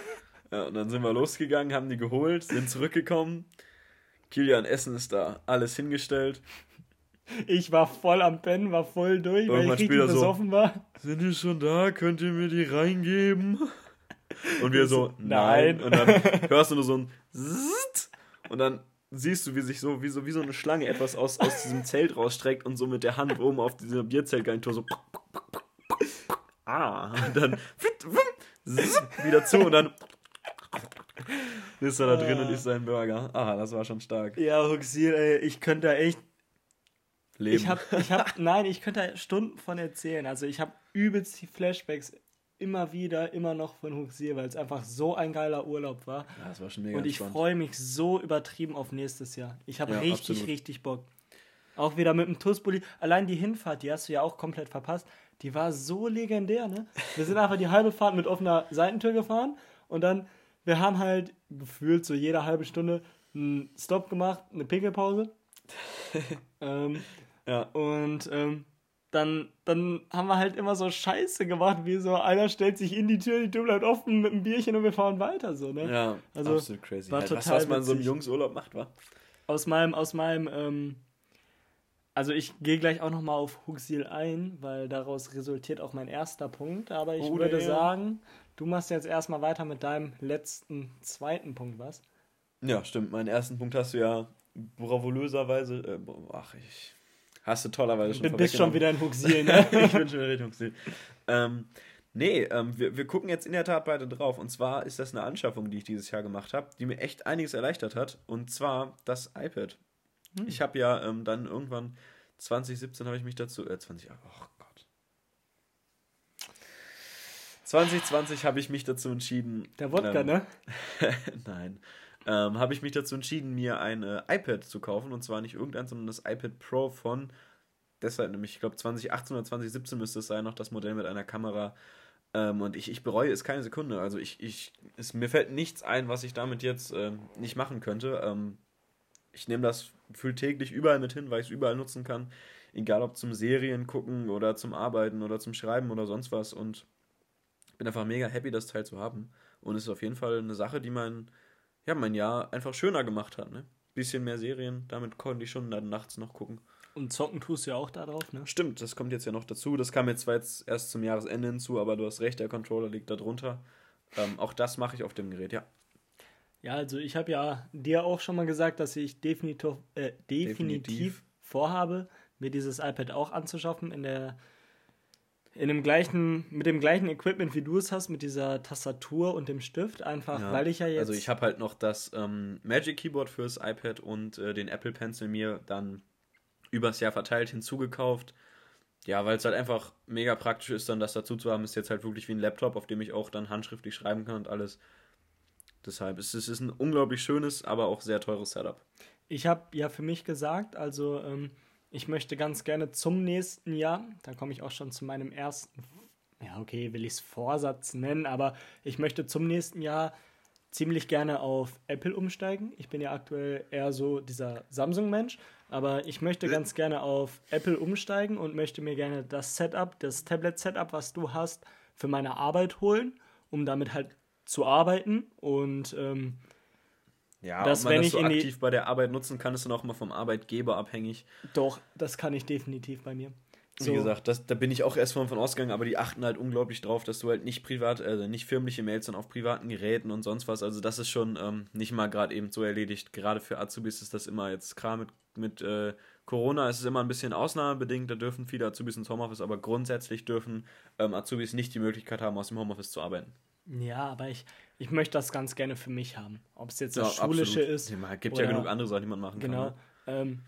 Ja, und dann sind wir losgegangen, haben die geholt, sind zurückgekommen. Kilian Essen ist da, alles hingestellt. Ich war voll am Pennen, war voll durch, weil ich richtig besoffen so, war. Sind die schon da? Könnt ihr mir die reingeben? Und wir so, nein. nein. Und dann hörst du nur so ein Zzt. Und dann siehst du, wie sich so wie, so, wie so eine Schlange etwas aus, aus diesem Zelt rausstreckt und so mit der Hand oben auf dieser Bierzeltgarnitur so ah, und dann wieder zu und dann ist er da drin und isst seinen Burger. Ah, das war schon stark. Ja, Huxil, ey, ich könnte da echt leben. Ich habe, ich hab, nein, ich könnte Stunden von erzählen. Also ich habe übelst die Flashbacks immer wieder, immer noch von Huxier, weil es einfach so ein geiler Urlaub war. Ja, das war schon mega Und ich freue mich so übertrieben auf nächstes Jahr. Ich habe ja, richtig, absolut. richtig Bock. Auch wieder mit dem Tussbully. Allein die Hinfahrt, die hast du ja auch komplett verpasst. Die war so legendär, ne? Wir sind einfach die halbe Fahrt mit offener Seitentür gefahren und dann, wir haben halt gefühlt so jede halbe Stunde einen Stop gemacht, eine Pinkelpause. ähm, ja. Und ähm, dann, dann haben wir halt immer so Scheiße gemacht, wie so einer stellt sich in die Tür, die Tür bleibt offen mit einem Bierchen und wir fahren weiter, so, ne? Ja, also, absolut crazy. War halt, total was, was man so im Jungsurlaub macht, war. Aus meinem, aus meinem, ähm, also ich gehe gleich auch nochmal auf Huxil ein, weil daraus resultiert auch mein erster Punkt, aber ich oh, würde ja. sagen, du machst jetzt erstmal weiter mit deinem letzten, zweiten Punkt, was? Ja, stimmt. Meinen ersten Punkt hast du ja bravulöserweise, äh, ach, ich Hast du tollerweise schon Du bist schon wieder in Huxil, ne? ich bin schon wieder in Huxil. Ähm, nee, ähm, wir, wir gucken jetzt in der Tat beide drauf. Und zwar ist das eine Anschaffung, die ich dieses Jahr gemacht habe, die mir echt einiges erleichtert hat. Und zwar das iPad. Hm. Ich habe ja ähm, dann irgendwann 2017 habe ich mich dazu, äh, 20, oh Gott. 2020 habe ich mich dazu entschieden. Der Wodka, ähm, ne? nein. Ähm, habe ich mich dazu entschieden, mir ein äh, iPad zu kaufen. Und zwar nicht irgendein, sondern das iPad Pro von, deshalb nämlich, ich glaube 2018 oder 2017 müsste es sein, noch das Modell mit einer Kamera. Ähm, und ich, ich bereue es keine Sekunde. Also ich, ich, es, mir fällt nichts ein, was ich damit jetzt ähm, nicht machen könnte. Ähm, ich nehme das gefühlt täglich überall mit hin, weil ich es überall nutzen kann. Egal ob zum Serien gucken oder zum Arbeiten oder zum Schreiben oder sonst was. Und bin einfach mega happy, das Teil zu haben. Und es ist auf jeden Fall eine Sache, die mein ja, mein Jahr einfach schöner gemacht hat. Ne? Bisschen mehr Serien, damit konnte ich schon dann nachts noch gucken. Und zocken tust du ja auch da drauf, ne? Stimmt, das kommt jetzt ja noch dazu. Das kam jetzt zwar jetzt erst zum Jahresende hinzu, aber du hast recht, der Controller liegt da drunter. Ähm, auch das mache ich auf dem Gerät, ja. Ja, also ich habe ja dir auch schon mal gesagt, dass ich definitiv, äh, definitiv, definitiv vorhabe, mir dieses iPad auch anzuschaffen in der in dem gleichen, mit dem gleichen Equipment, wie du es hast, mit dieser Tastatur und dem Stift, einfach ja, weil ich ja jetzt. Also ich habe halt noch das ähm, Magic Keyboard fürs iPad und äh, den Apple Pencil mir dann übers Jahr verteilt hinzugekauft. Ja, weil es halt einfach mega praktisch ist, dann das dazu zu haben, ist jetzt halt wirklich wie ein Laptop, auf dem ich auch dann handschriftlich schreiben kann und alles. Deshalb ist es ist ein unglaublich schönes, aber auch sehr teures Setup. Ich habe ja für mich gesagt, also ähm, ich möchte ganz gerne zum nächsten Jahr, da komme ich auch schon zu meinem ersten, ja, okay, will ich es Vorsatz nennen, aber ich möchte zum nächsten Jahr ziemlich gerne auf Apple umsteigen. Ich bin ja aktuell eher so dieser Samsung-Mensch, aber ich möchte ganz gerne auf Apple umsteigen und möchte mir gerne das Setup, das Tablet-Setup, was du hast, für meine Arbeit holen, um damit halt zu arbeiten. Und ähm, ja, dass, ob man das so aktiv bei der Arbeit nutzen kann, ist dann auch mal vom Arbeitgeber abhängig. Doch, das kann ich definitiv bei mir. So. Wie gesagt, das, da bin ich auch erst von, von ausgegangen, aber die achten halt unglaublich drauf, dass du halt nicht privat, also nicht firmliche Mails, sondern auf privaten Geräten und sonst was. Also das ist schon ähm, nicht mal gerade eben so erledigt. Gerade für Azubis ist das immer jetzt klar mit, mit äh, Corona ist es immer ein bisschen ausnahmebedingt, da dürfen viele Azubis ins Homeoffice, aber grundsätzlich dürfen ähm, Azubis nicht die Möglichkeit haben, aus dem Homeoffice zu arbeiten. Ja, aber ich, ich möchte das ganz gerne für mich haben. Ob es jetzt das ja, Schulische absolut. ist. Es gibt oder, ja genug andere Sachen, die man machen genau, kann. Genau. Ne? Ähm,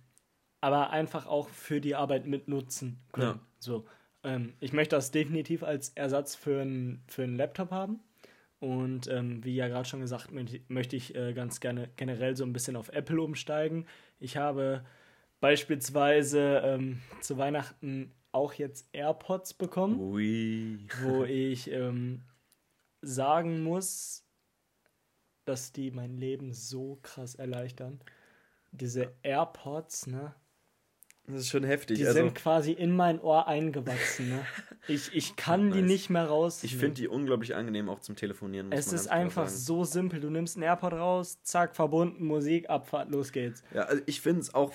aber einfach auch für die Arbeit mitnutzen können. Ja. So. Ähm, ich möchte das definitiv als Ersatz für einen für Laptop haben. Und ähm, wie ja gerade schon gesagt, möchte ich äh, ganz gerne generell so ein bisschen auf Apple umsteigen. Ich habe beispielsweise ähm, zu Weihnachten auch jetzt AirPods bekommen, Ui. wo ich ähm, sagen muss, dass die mein Leben so krass erleichtern. Diese AirPods, ne? Das ist schon heftig. Die also, sind quasi in mein Ohr eingewachsen. Ne? Ich, ich kann die nicht mehr raus. Ich finde die unglaublich angenehm auch zum Telefonieren. es ist einfach so simpel. Du nimmst einen AirPod raus, zack, verbunden, Musik, Abfahrt, los geht's. Ja, also ich finde es auch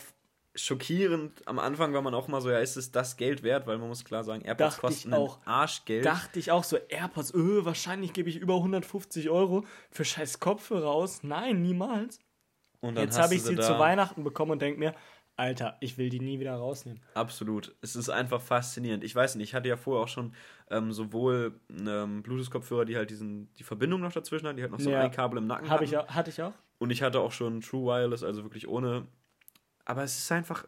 schockierend. Am Anfang war man auch mal so, ja, ist es das Geld wert? Weil man muss klar sagen, AirPods Dacht kosten auch. Arschgeld. Dachte ich auch so, AirPods, öh, wahrscheinlich gebe ich über 150 Euro für scheiß Kopfhörer aus. Nein, niemals. Jetzt habe ich sie zu Weihnachten bekommen und denke mir, Alter, ich will die nie wieder rausnehmen. Absolut. Es ist einfach faszinierend. Ich weiß nicht, ich hatte ja vorher auch schon ähm, sowohl ähm, Bluetooth-Kopfhörer, die halt diesen, die Verbindung noch dazwischen hatten, die halt noch so ja. ein Kabel im Nacken Hab hatten. Ich auch, hatte ich auch. Und ich hatte auch schon True Wireless, also wirklich ohne aber es ist einfach,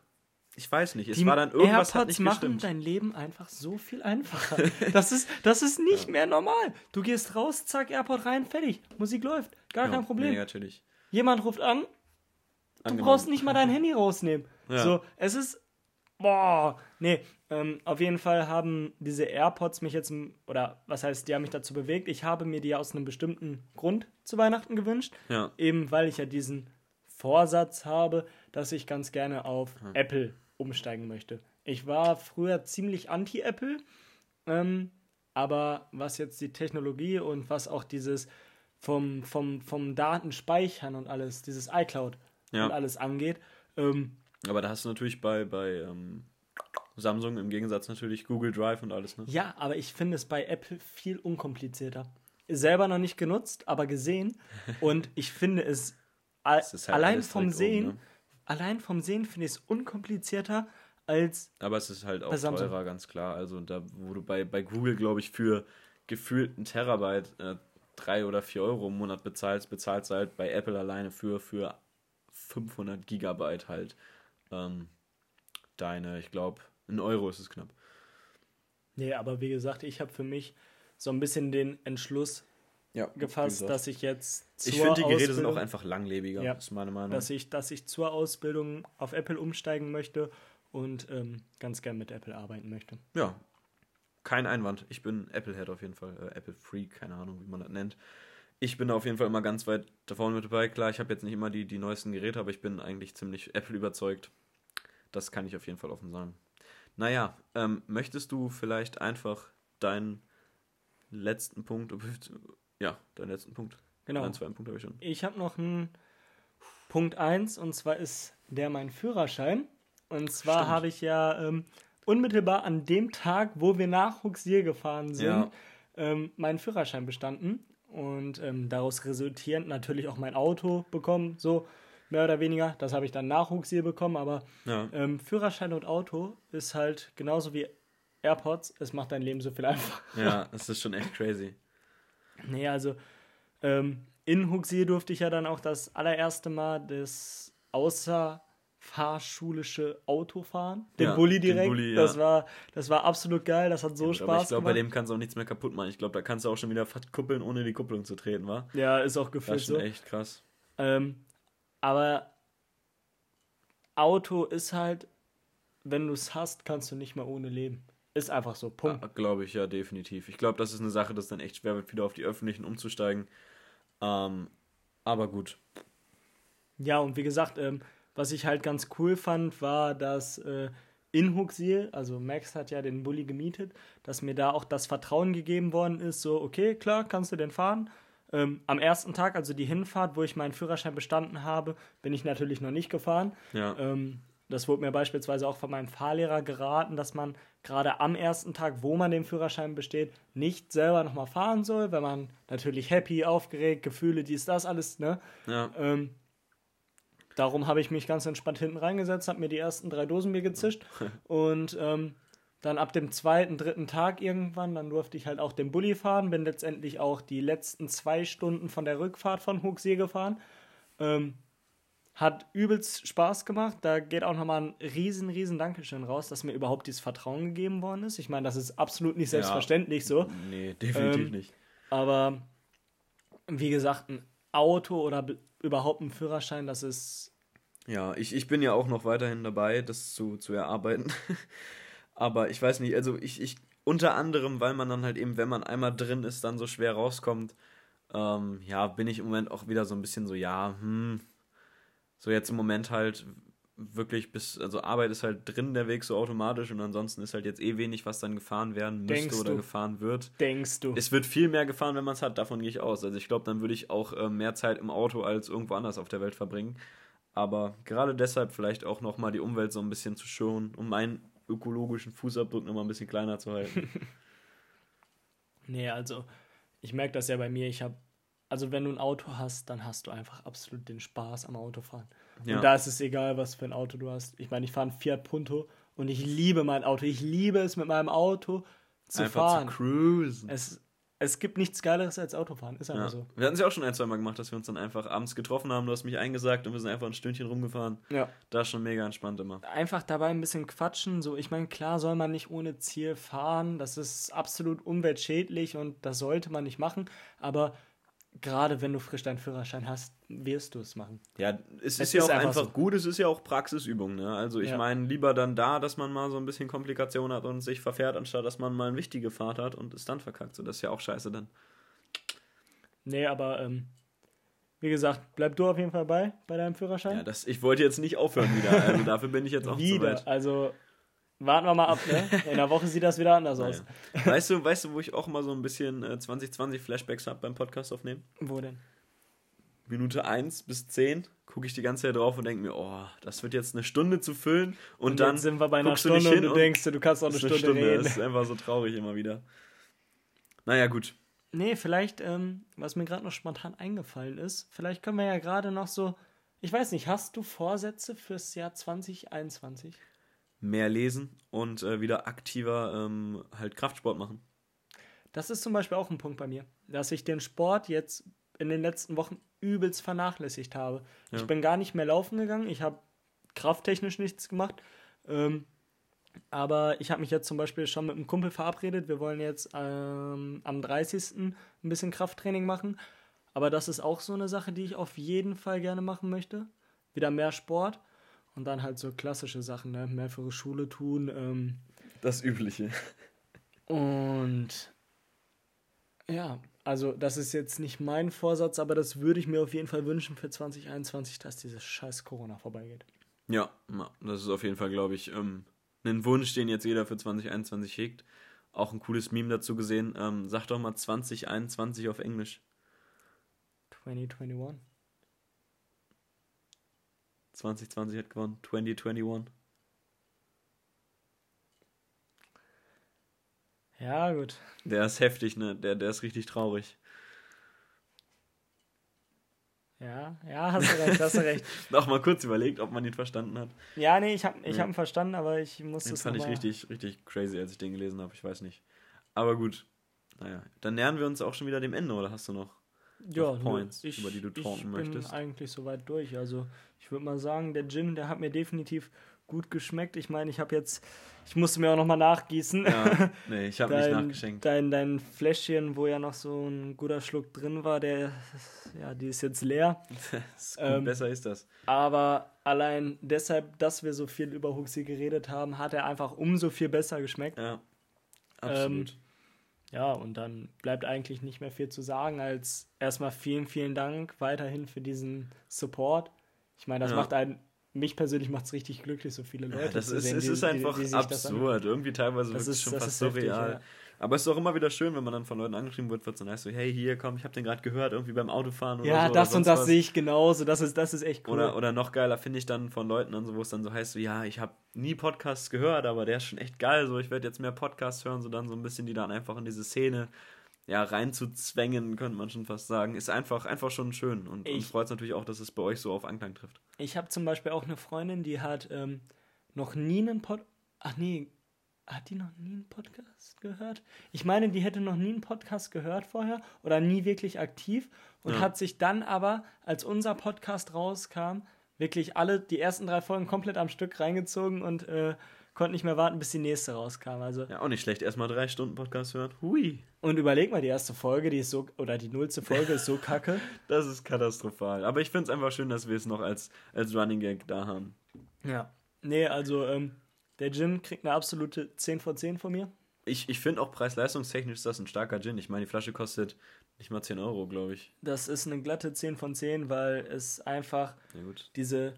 ich weiß nicht, es die war dann irgendwas AirPods hat nicht machen gestimmt. dein Leben einfach so viel einfacher. das ist, das ist nicht ja. mehr normal. Du gehst raus, zack, AirPod rein, fertig. Musik läuft. Gar ja, kein Problem. Nee, natürlich. Jemand ruft an, du Angenommen. brauchst nicht mal dein Handy rausnehmen. Ja. So, es ist boah, nee, ähm, auf jeden Fall haben diese AirPods mich jetzt, oder was heißt, die haben mich dazu bewegt. Ich habe mir die aus einem bestimmten Grund zu Weihnachten gewünscht. Ja. Eben weil ich ja diesen Vorsatz habe, dass ich ganz gerne auf Hm. Apple umsteigen möchte. Ich war früher ziemlich anti-Apple, ähm, aber was jetzt die Technologie und was auch dieses vom, vom, vom Datenspeichern und alles, dieses iCloud Ja. und alles angeht, ähm, Aber da hast du natürlich bei, bei ähm, Samsung im Gegensatz natürlich Google Drive und alles, ne? Ja, aber ich finde es bei Apple viel unkomplizierter. Selber noch nicht genutzt, aber gesehen. Und ich finde es halt allein vom Sehen, oben, ne? allein vom Sehen finde ich es unkomplizierter als Aber es ist halt auch teurer, ganz klar. Also da, wo du bei, bei Google, glaube ich, für gefühlt einen Terabyte äh, drei oder vier Euro im Monat bezahlst, bezahlst du halt bei Apple alleine für, für 500 Gigabyte halt ähm, deine, ich glaube, ein Euro ist es knapp. Nee, aber wie gesagt, ich habe für mich so ein bisschen den Entschluss Ja, gefasst, dass ich jetzt zur ich finde, die Geräte sind auch einfach langlebiger, Ja. ist meine Meinung. dass ich, dass ich zur Ausbildung auf Apple umsteigen möchte und ähm, ganz gern mit Apple arbeiten möchte. Ja, kein Einwand. Ich bin Apple-Head auf jeden Fall. Äh, Apple-Freak, keine Ahnung, wie man das nennt. Ich bin da auf jeden Fall immer ganz weit da vorne mit dabei. Klar, ich habe jetzt nicht immer die, die neuesten Geräte, aber ich bin eigentlich ziemlich Apple überzeugt. Das kann ich auf jeden Fall offen sagen. Naja, ähm, möchtest du vielleicht einfach deinen letzten Punkt, ja, deinen letzten Punkt. Genau. Einen zweiten Punkt habe ich schon. Ich habe noch einen Punkt 1 und zwar ist der mein Führerschein. Und zwar habe ich ja ähm, unmittelbar an dem Tag, wo wir nach Huxier gefahren sind, Ja. ähm, meinen Führerschein bestanden. Und ähm, daraus resultierend natürlich auch mein Auto bekommen, so mehr oder weniger. Das habe ich dann nach Huxier bekommen, aber Ja, ähm, Führerschein und Auto ist halt genauso wie AirPods. Es macht dein Leben so viel einfacher. ja, das ist schon echt crazy. Nee, also ähm, in Huxier durfte ich ja dann auch das allererste Mal das außerfahrschulische Auto fahren. Den Ja, Bulli den direkt. Bulli, das, ja. war, das war absolut geil, das hat so Aber Spaß ich glaube, bei dem kannst du auch nichts mehr kaputt machen. Ich glaube, da kannst du auch schon wieder fast kuppeln, ohne die Kupplung zu treten, wa? ja, ist auch Das gefühlt ist schon so. echt krass. Ähm, aber Auto ist halt, wenn du es hast, kannst du nicht mehr ohne leben. Ist einfach so. Punkt. Ah, glaube ich, ja, definitiv. Ich glaube, das ist eine Sache, das dann echt schwer wird, wieder auf die öffentlichen umzusteigen. Ähm, aber gut. Ja, und wie gesagt, ähm, was ich halt ganz cool fand, war, dass äh, in Huxiel, also Max hat ja den Bulli gemietet, dass mir da auch das Vertrauen gegeben worden ist, so, okay, klar, kannst du den fahren. Ähm, am ersten Tag, also die Hinfahrt, wo ich meinen Führerschein bestanden habe, bin ich natürlich noch nicht gefahren. Ja, Ähm, das wurde mir beispielsweise auch von meinem Fahrlehrer geraten, dass man gerade am ersten Tag, wo man den Führerschein besteht, nicht selber nochmal fahren soll, wenn man natürlich happy, aufgeregt, Gefühle, dies, das, alles, ne? ja, Ähm, darum habe ich mich ganz entspannt hinten reingesetzt, habe mir die ersten drei Dosen Bier gezischt und ähm, dann ab dem zweiten, dritten Tag irgendwann, dann durfte ich halt auch den Bulli fahren, bin letztendlich auch die letzten zwei Stunden von der Rückfahrt von Huxie gefahren. Ähm, hat übelst Spaß gemacht. Da geht auch nochmal ein riesen, riesen Dankeschön raus, dass mir überhaupt dieses Vertrauen gegeben worden ist. Ich meine, das ist absolut nicht selbstverständlich so. nee, definitiv Ähm, nicht. Aber wie gesagt, ein Auto oder be- überhaupt ein Führerschein, das ist. Ja, ich, ich bin ja auch noch weiterhin dabei, das zu, zu erarbeiten. aber ich weiß nicht, also ich, ich, unter anderem, weil man dann halt eben, wenn man einmal drin ist, dann so schwer rauskommt, ähm, ja, bin ich im Moment auch wieder so ein bisschen so, ja, hm, so jetzt im Moment halt wirklich bis, also Arbeit ist halt drin der Weg so automatisch und ansonsten ist halt jetzt eh wenig, was dann gefahren werden müsste Denkst oder du? gefahren wird. Denkst du? Es wird viel mehr gefahren, wenn man es hat, davon gehe ich aus. Also ich glaube, dann würde ich auch äh, mehr Zeit im Auto als irgendwo anders auf der Welt verbringen. Aber gerade deshalb vielleicht auch nochmal die Umwelt so ein bisschen zu schonen, um meinen ökologischen Fußabdruck nochmal ein bisschen kleiner zu halten. Nee, also ich merke das ja bei mir. Ich habe, also wenn du ein Auto hast, dann hast du einfach absolut den Spaß am Autofahren. Ja. Und da ist es egal, was für ein Auto du hast. Ich meine, ich fahre ein Fiat Punto und ich liebe mein Auto. Ich liebe es mit meinem Auto zu Einfach fahren. zu cruisen. es, es gibt nichts Geileres als Autofahren. Ist einfach Ja. so. Wir hatten es ja auch schon ein, zwei Mal gemacht, dass wir uns dann einfach abends getroffen haben. Du hast mich eingesagt und wir sind einfach ein Stündchen rumgefahren. Ja. Da ist schon mega entspannt immer. einfach dabei ein bisschen quatschen. So, ich meine, klar soll man nicht ohne Ziel fahren. Das ist absolut umweltschädlich und das sollte man nicht machen. Aber gerade wenn du frisch deinen Führerschein hast, wirst du es machen. Ja, es, es ist ja auch einfach, so. gut, es ist ja auch Praxisübung. Ne? Also ich ja. meine, lieber dann da, dass man mal so ein bisschen Komplikation hat und sich verfährt, anstatt dass man mal eine wichtige Fahrt hat und es dann verkackt. So, das ist ja auch scheiße dann. Nee, aber ähm, wie gesagt, bleib du auf jeden Fall bei, bei deinem Führerschein. Ja, das, ich wollte jetzt nicht aufhören wieder. Also dafür bin ich jetzt auch wieder. Also warten wir mal ab, ne? In der Woche sieht das wieder anders naja. aus. Weißt du, weißt du, wo ich auch mal so ein bisschen äh, 2020 Flashbacks habe beim Podcast aufnehmen? Wo denn? Minute 1 bis 10 gucke ich die ganze Zeit drauf und denke mir, oh, das wird jetzt eine Stunde zu füllen. Und, und dann sind wir bei einer Stunde und du denkst, du kannst auch eine, Stunde, Stunde reden. Das ist einfach so traurig immer wieder. Naja, gut. Nee, vielleicht, ähm, was mir gerade noch spontan eingefallen ist, vielleicht können wir ja gerade noch so, ich weiß nicht, hast du Vorsätze fürs Jahr 2021? Mehr lesen und äh, wieder aktiver ähm, halt Kraftsport machen. Das ist zum Beispiel auch ein Punkt bei mir, dass ich den Sport jetzt in den letzten Wochen übelst vernachlässigt habe. Ja. Ich bin gar nicht mehr laufen gegangen, ich habe krafttechnisch nichts gemacht. Ähm, aber ich habe mich jetzt zum Beispiel schon mit einem Kumpel verabredet. Wir wollen jetzt ähm, am 30. ein bisschen Krafttraining machen. Aber das ist auch so eine Sache, die ich auf jeden Fall gerne machen möchte. Wieder mehr Sport und dann halt so klassische Sachen, ne? mehr für die Schule tun. Ähm, das Übliche. Und ja, also das ist jetzt nicht mein Vorsatz, aber das würde ich mir auf jeden Fall wünschen für 2021, dass dieses scheiß Corona vorbeigeht. Ja, das ist auf jeden Fall, glaube ich, ähm, einen Wunsch, den jetzt jeder für 2021 hegt. Auch ein cooles Meme dazu gesehen. Ähm, sag doch mal 2021 auf Englisch. 2021. 2020 hat gewonnen. 2021. Ja, gut. Der ist heftig, ne? Der, der ist richtig traurig. Ja, ja, hast du recht, hast du recht. Noch mal kurz überlegt, ob man ihn verstanden hat. Ja, nee, ich habe ich ja. hab ihn verstanden, aber ich muss das fand ich richtig, richtig crazy, als ich den gelesen habe. Ich weiß nicht. Aber gut. Naja, dann nähern wir uns auch schon wieder dem Ende, oder hast du noch, ja, Points, ich, über die du talken möchtest? Ich bin eigentlich soweit durch. Also, ich würde mal sagen, der Gin, der hat mir definitiv gut geschmeckt. Ich meine, ich habe jetzt, ich musste mir auch nochmal nachgießen. Ja, nee, ich habe nicht nachgeschenkt. Dein, dein Fläschchen, wo ja noch so ein guter Schluck drin war, der, ja, die ist jetzt leer. ist ähm, besser ist das. Aber allein deshalb, dass wir so viel über Huxi geredet haben, hat er einfach umso viel besser geschmeckt. Ja, absolut. Ähm, ja, und dann bleibt eigentlich nicht mehr viel zu sagen, als erstmal vielen, vielen Dank weiterhin für diesen Support. Ich meine, das ja. macht einen mich persönlich macht es richtig glücklich, so viele Leute ja, das zu ist, sehen. Es ist einfach die, die absurd, irgendwie teilweise das wirklich ist, schon fast surreal. Ja. Aber es ist auch immer wieder schön, wenn man dann von Leuten angeschrieben wird, wird so nice, so, hey, hier, komm, ich habe den gerade gehört, irgendwie beim Autofahren oder ja, so. Ja, das und das was. sehe ich genauso, das ist, das ist echt cool. Oder, oder noch geiler finde ich dann von Leuten an, so, wo es dann so heißt, so, ja, ich habe nie Podcasts gehört, aber der ist schon echt geil, so, ich werde jetzt mehr Podcasts hören, so dann so ein bisschen, die dann einfach in diese Szene ja, reinzuzwängen, könnte man schon fast sagen, ist einfach, einfach schon schön. Und uns freut es natürlich auch, dass es bei euch so auf Anklang trifft. Ich habe zum Beispiel auch eine Freundin, die hat ähm, noch nie einen Pod. Ach nee, hat die noch nie einen Podcast gehört? Ich meine, die hätte noch nie einen Podcast gehört vorher oder nie wirklich aktiv und ja. hat sich dann aber, als unser Podcast rauskam, wirklich alle die ersten drei Folgen komplett am Stück reingezogen und äh, konnte nicht mehr warten, bis die nächste rauskam. Also ja, auch nicht schlecht. Erstmal drei Stunden Podcast hören. Hui. Und überleg mal, die erste Folge, die ist so, oder die nullste Folge ist so kacke. das ist katastrophal. Aber ich finde es einfach schön, dass wir es noch als, als Running Gag da haben. Ja. Nee, also ähm, der Gin kriegt eine absolute 10 von 10 von mir. Ich, ich finde auch preis-leistungstechnisch ist das ein starker Gin. Ich meine, die Flasche kostet nicht mal 10 Euro, glaube ich. Das ist eine glatte 10 von 10, weil es einfach diese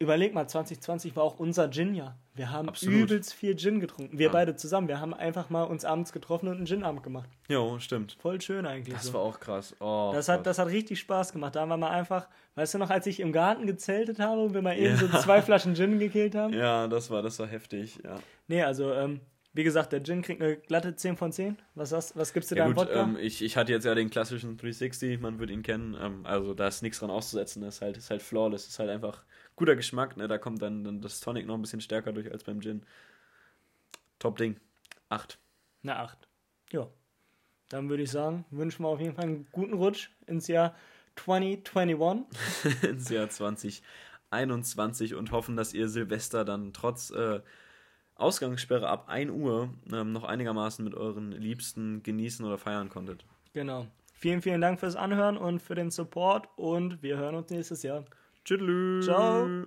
überleg mal, 2020 war auch unser Gin-Jahr. Wir haben Absolut. übelst viel Gin getrunken. Wir ja. beide zusammen. Wir haben einfach mal uns abends getroffen und einen Gin-Abend gemacht. Jo, stimmt. Voll schön eigentlich. Das so. war auch krass. Oh, das, hat, das hat richtig Spaß gemacht. Da haben wir mal einfach, weißt du noch, als ich im Garten gezeltet habe und wir mal eben ja. so zwei Flaschen Gin gekillt haben? Ja, das war, das war heftig, ja. Nee, also, ähm, wie gesagt, der Gin kriegt eine glatte 10 von 10. Was, hast, was gibst du ja, da im Wodka? Ähm, ich, ich hatte jetzt ja den klassischen 360, man wird ihn kennen. Ähm, also da ist nichts dran auszusetzen. Das ist halt, ist halt flawless. Das ist halt einfach guter Geschmack, ne? Da kommt dann, dann das Tonic noch ein bisschen stärker durch als beim Gin. Top Ding. Acht. Na, acht. Ja. Dann würde ich sagen, wünschen wir auf jeden Fall einen guten Rutsch ins Jahr 2021. ins Jahr 2021 und hoffen, dass ihr Silvester dann trotz äh, Ausgangssperre ab 1 Uhr ähm, noch einigermaßen mit euren Liebsten genießen oder feiern konntet. Genau. Vielen, vielen Dank fürs Anhören und für den Support und wir hören uns nächstes Jahr. Tschüss. Ciao.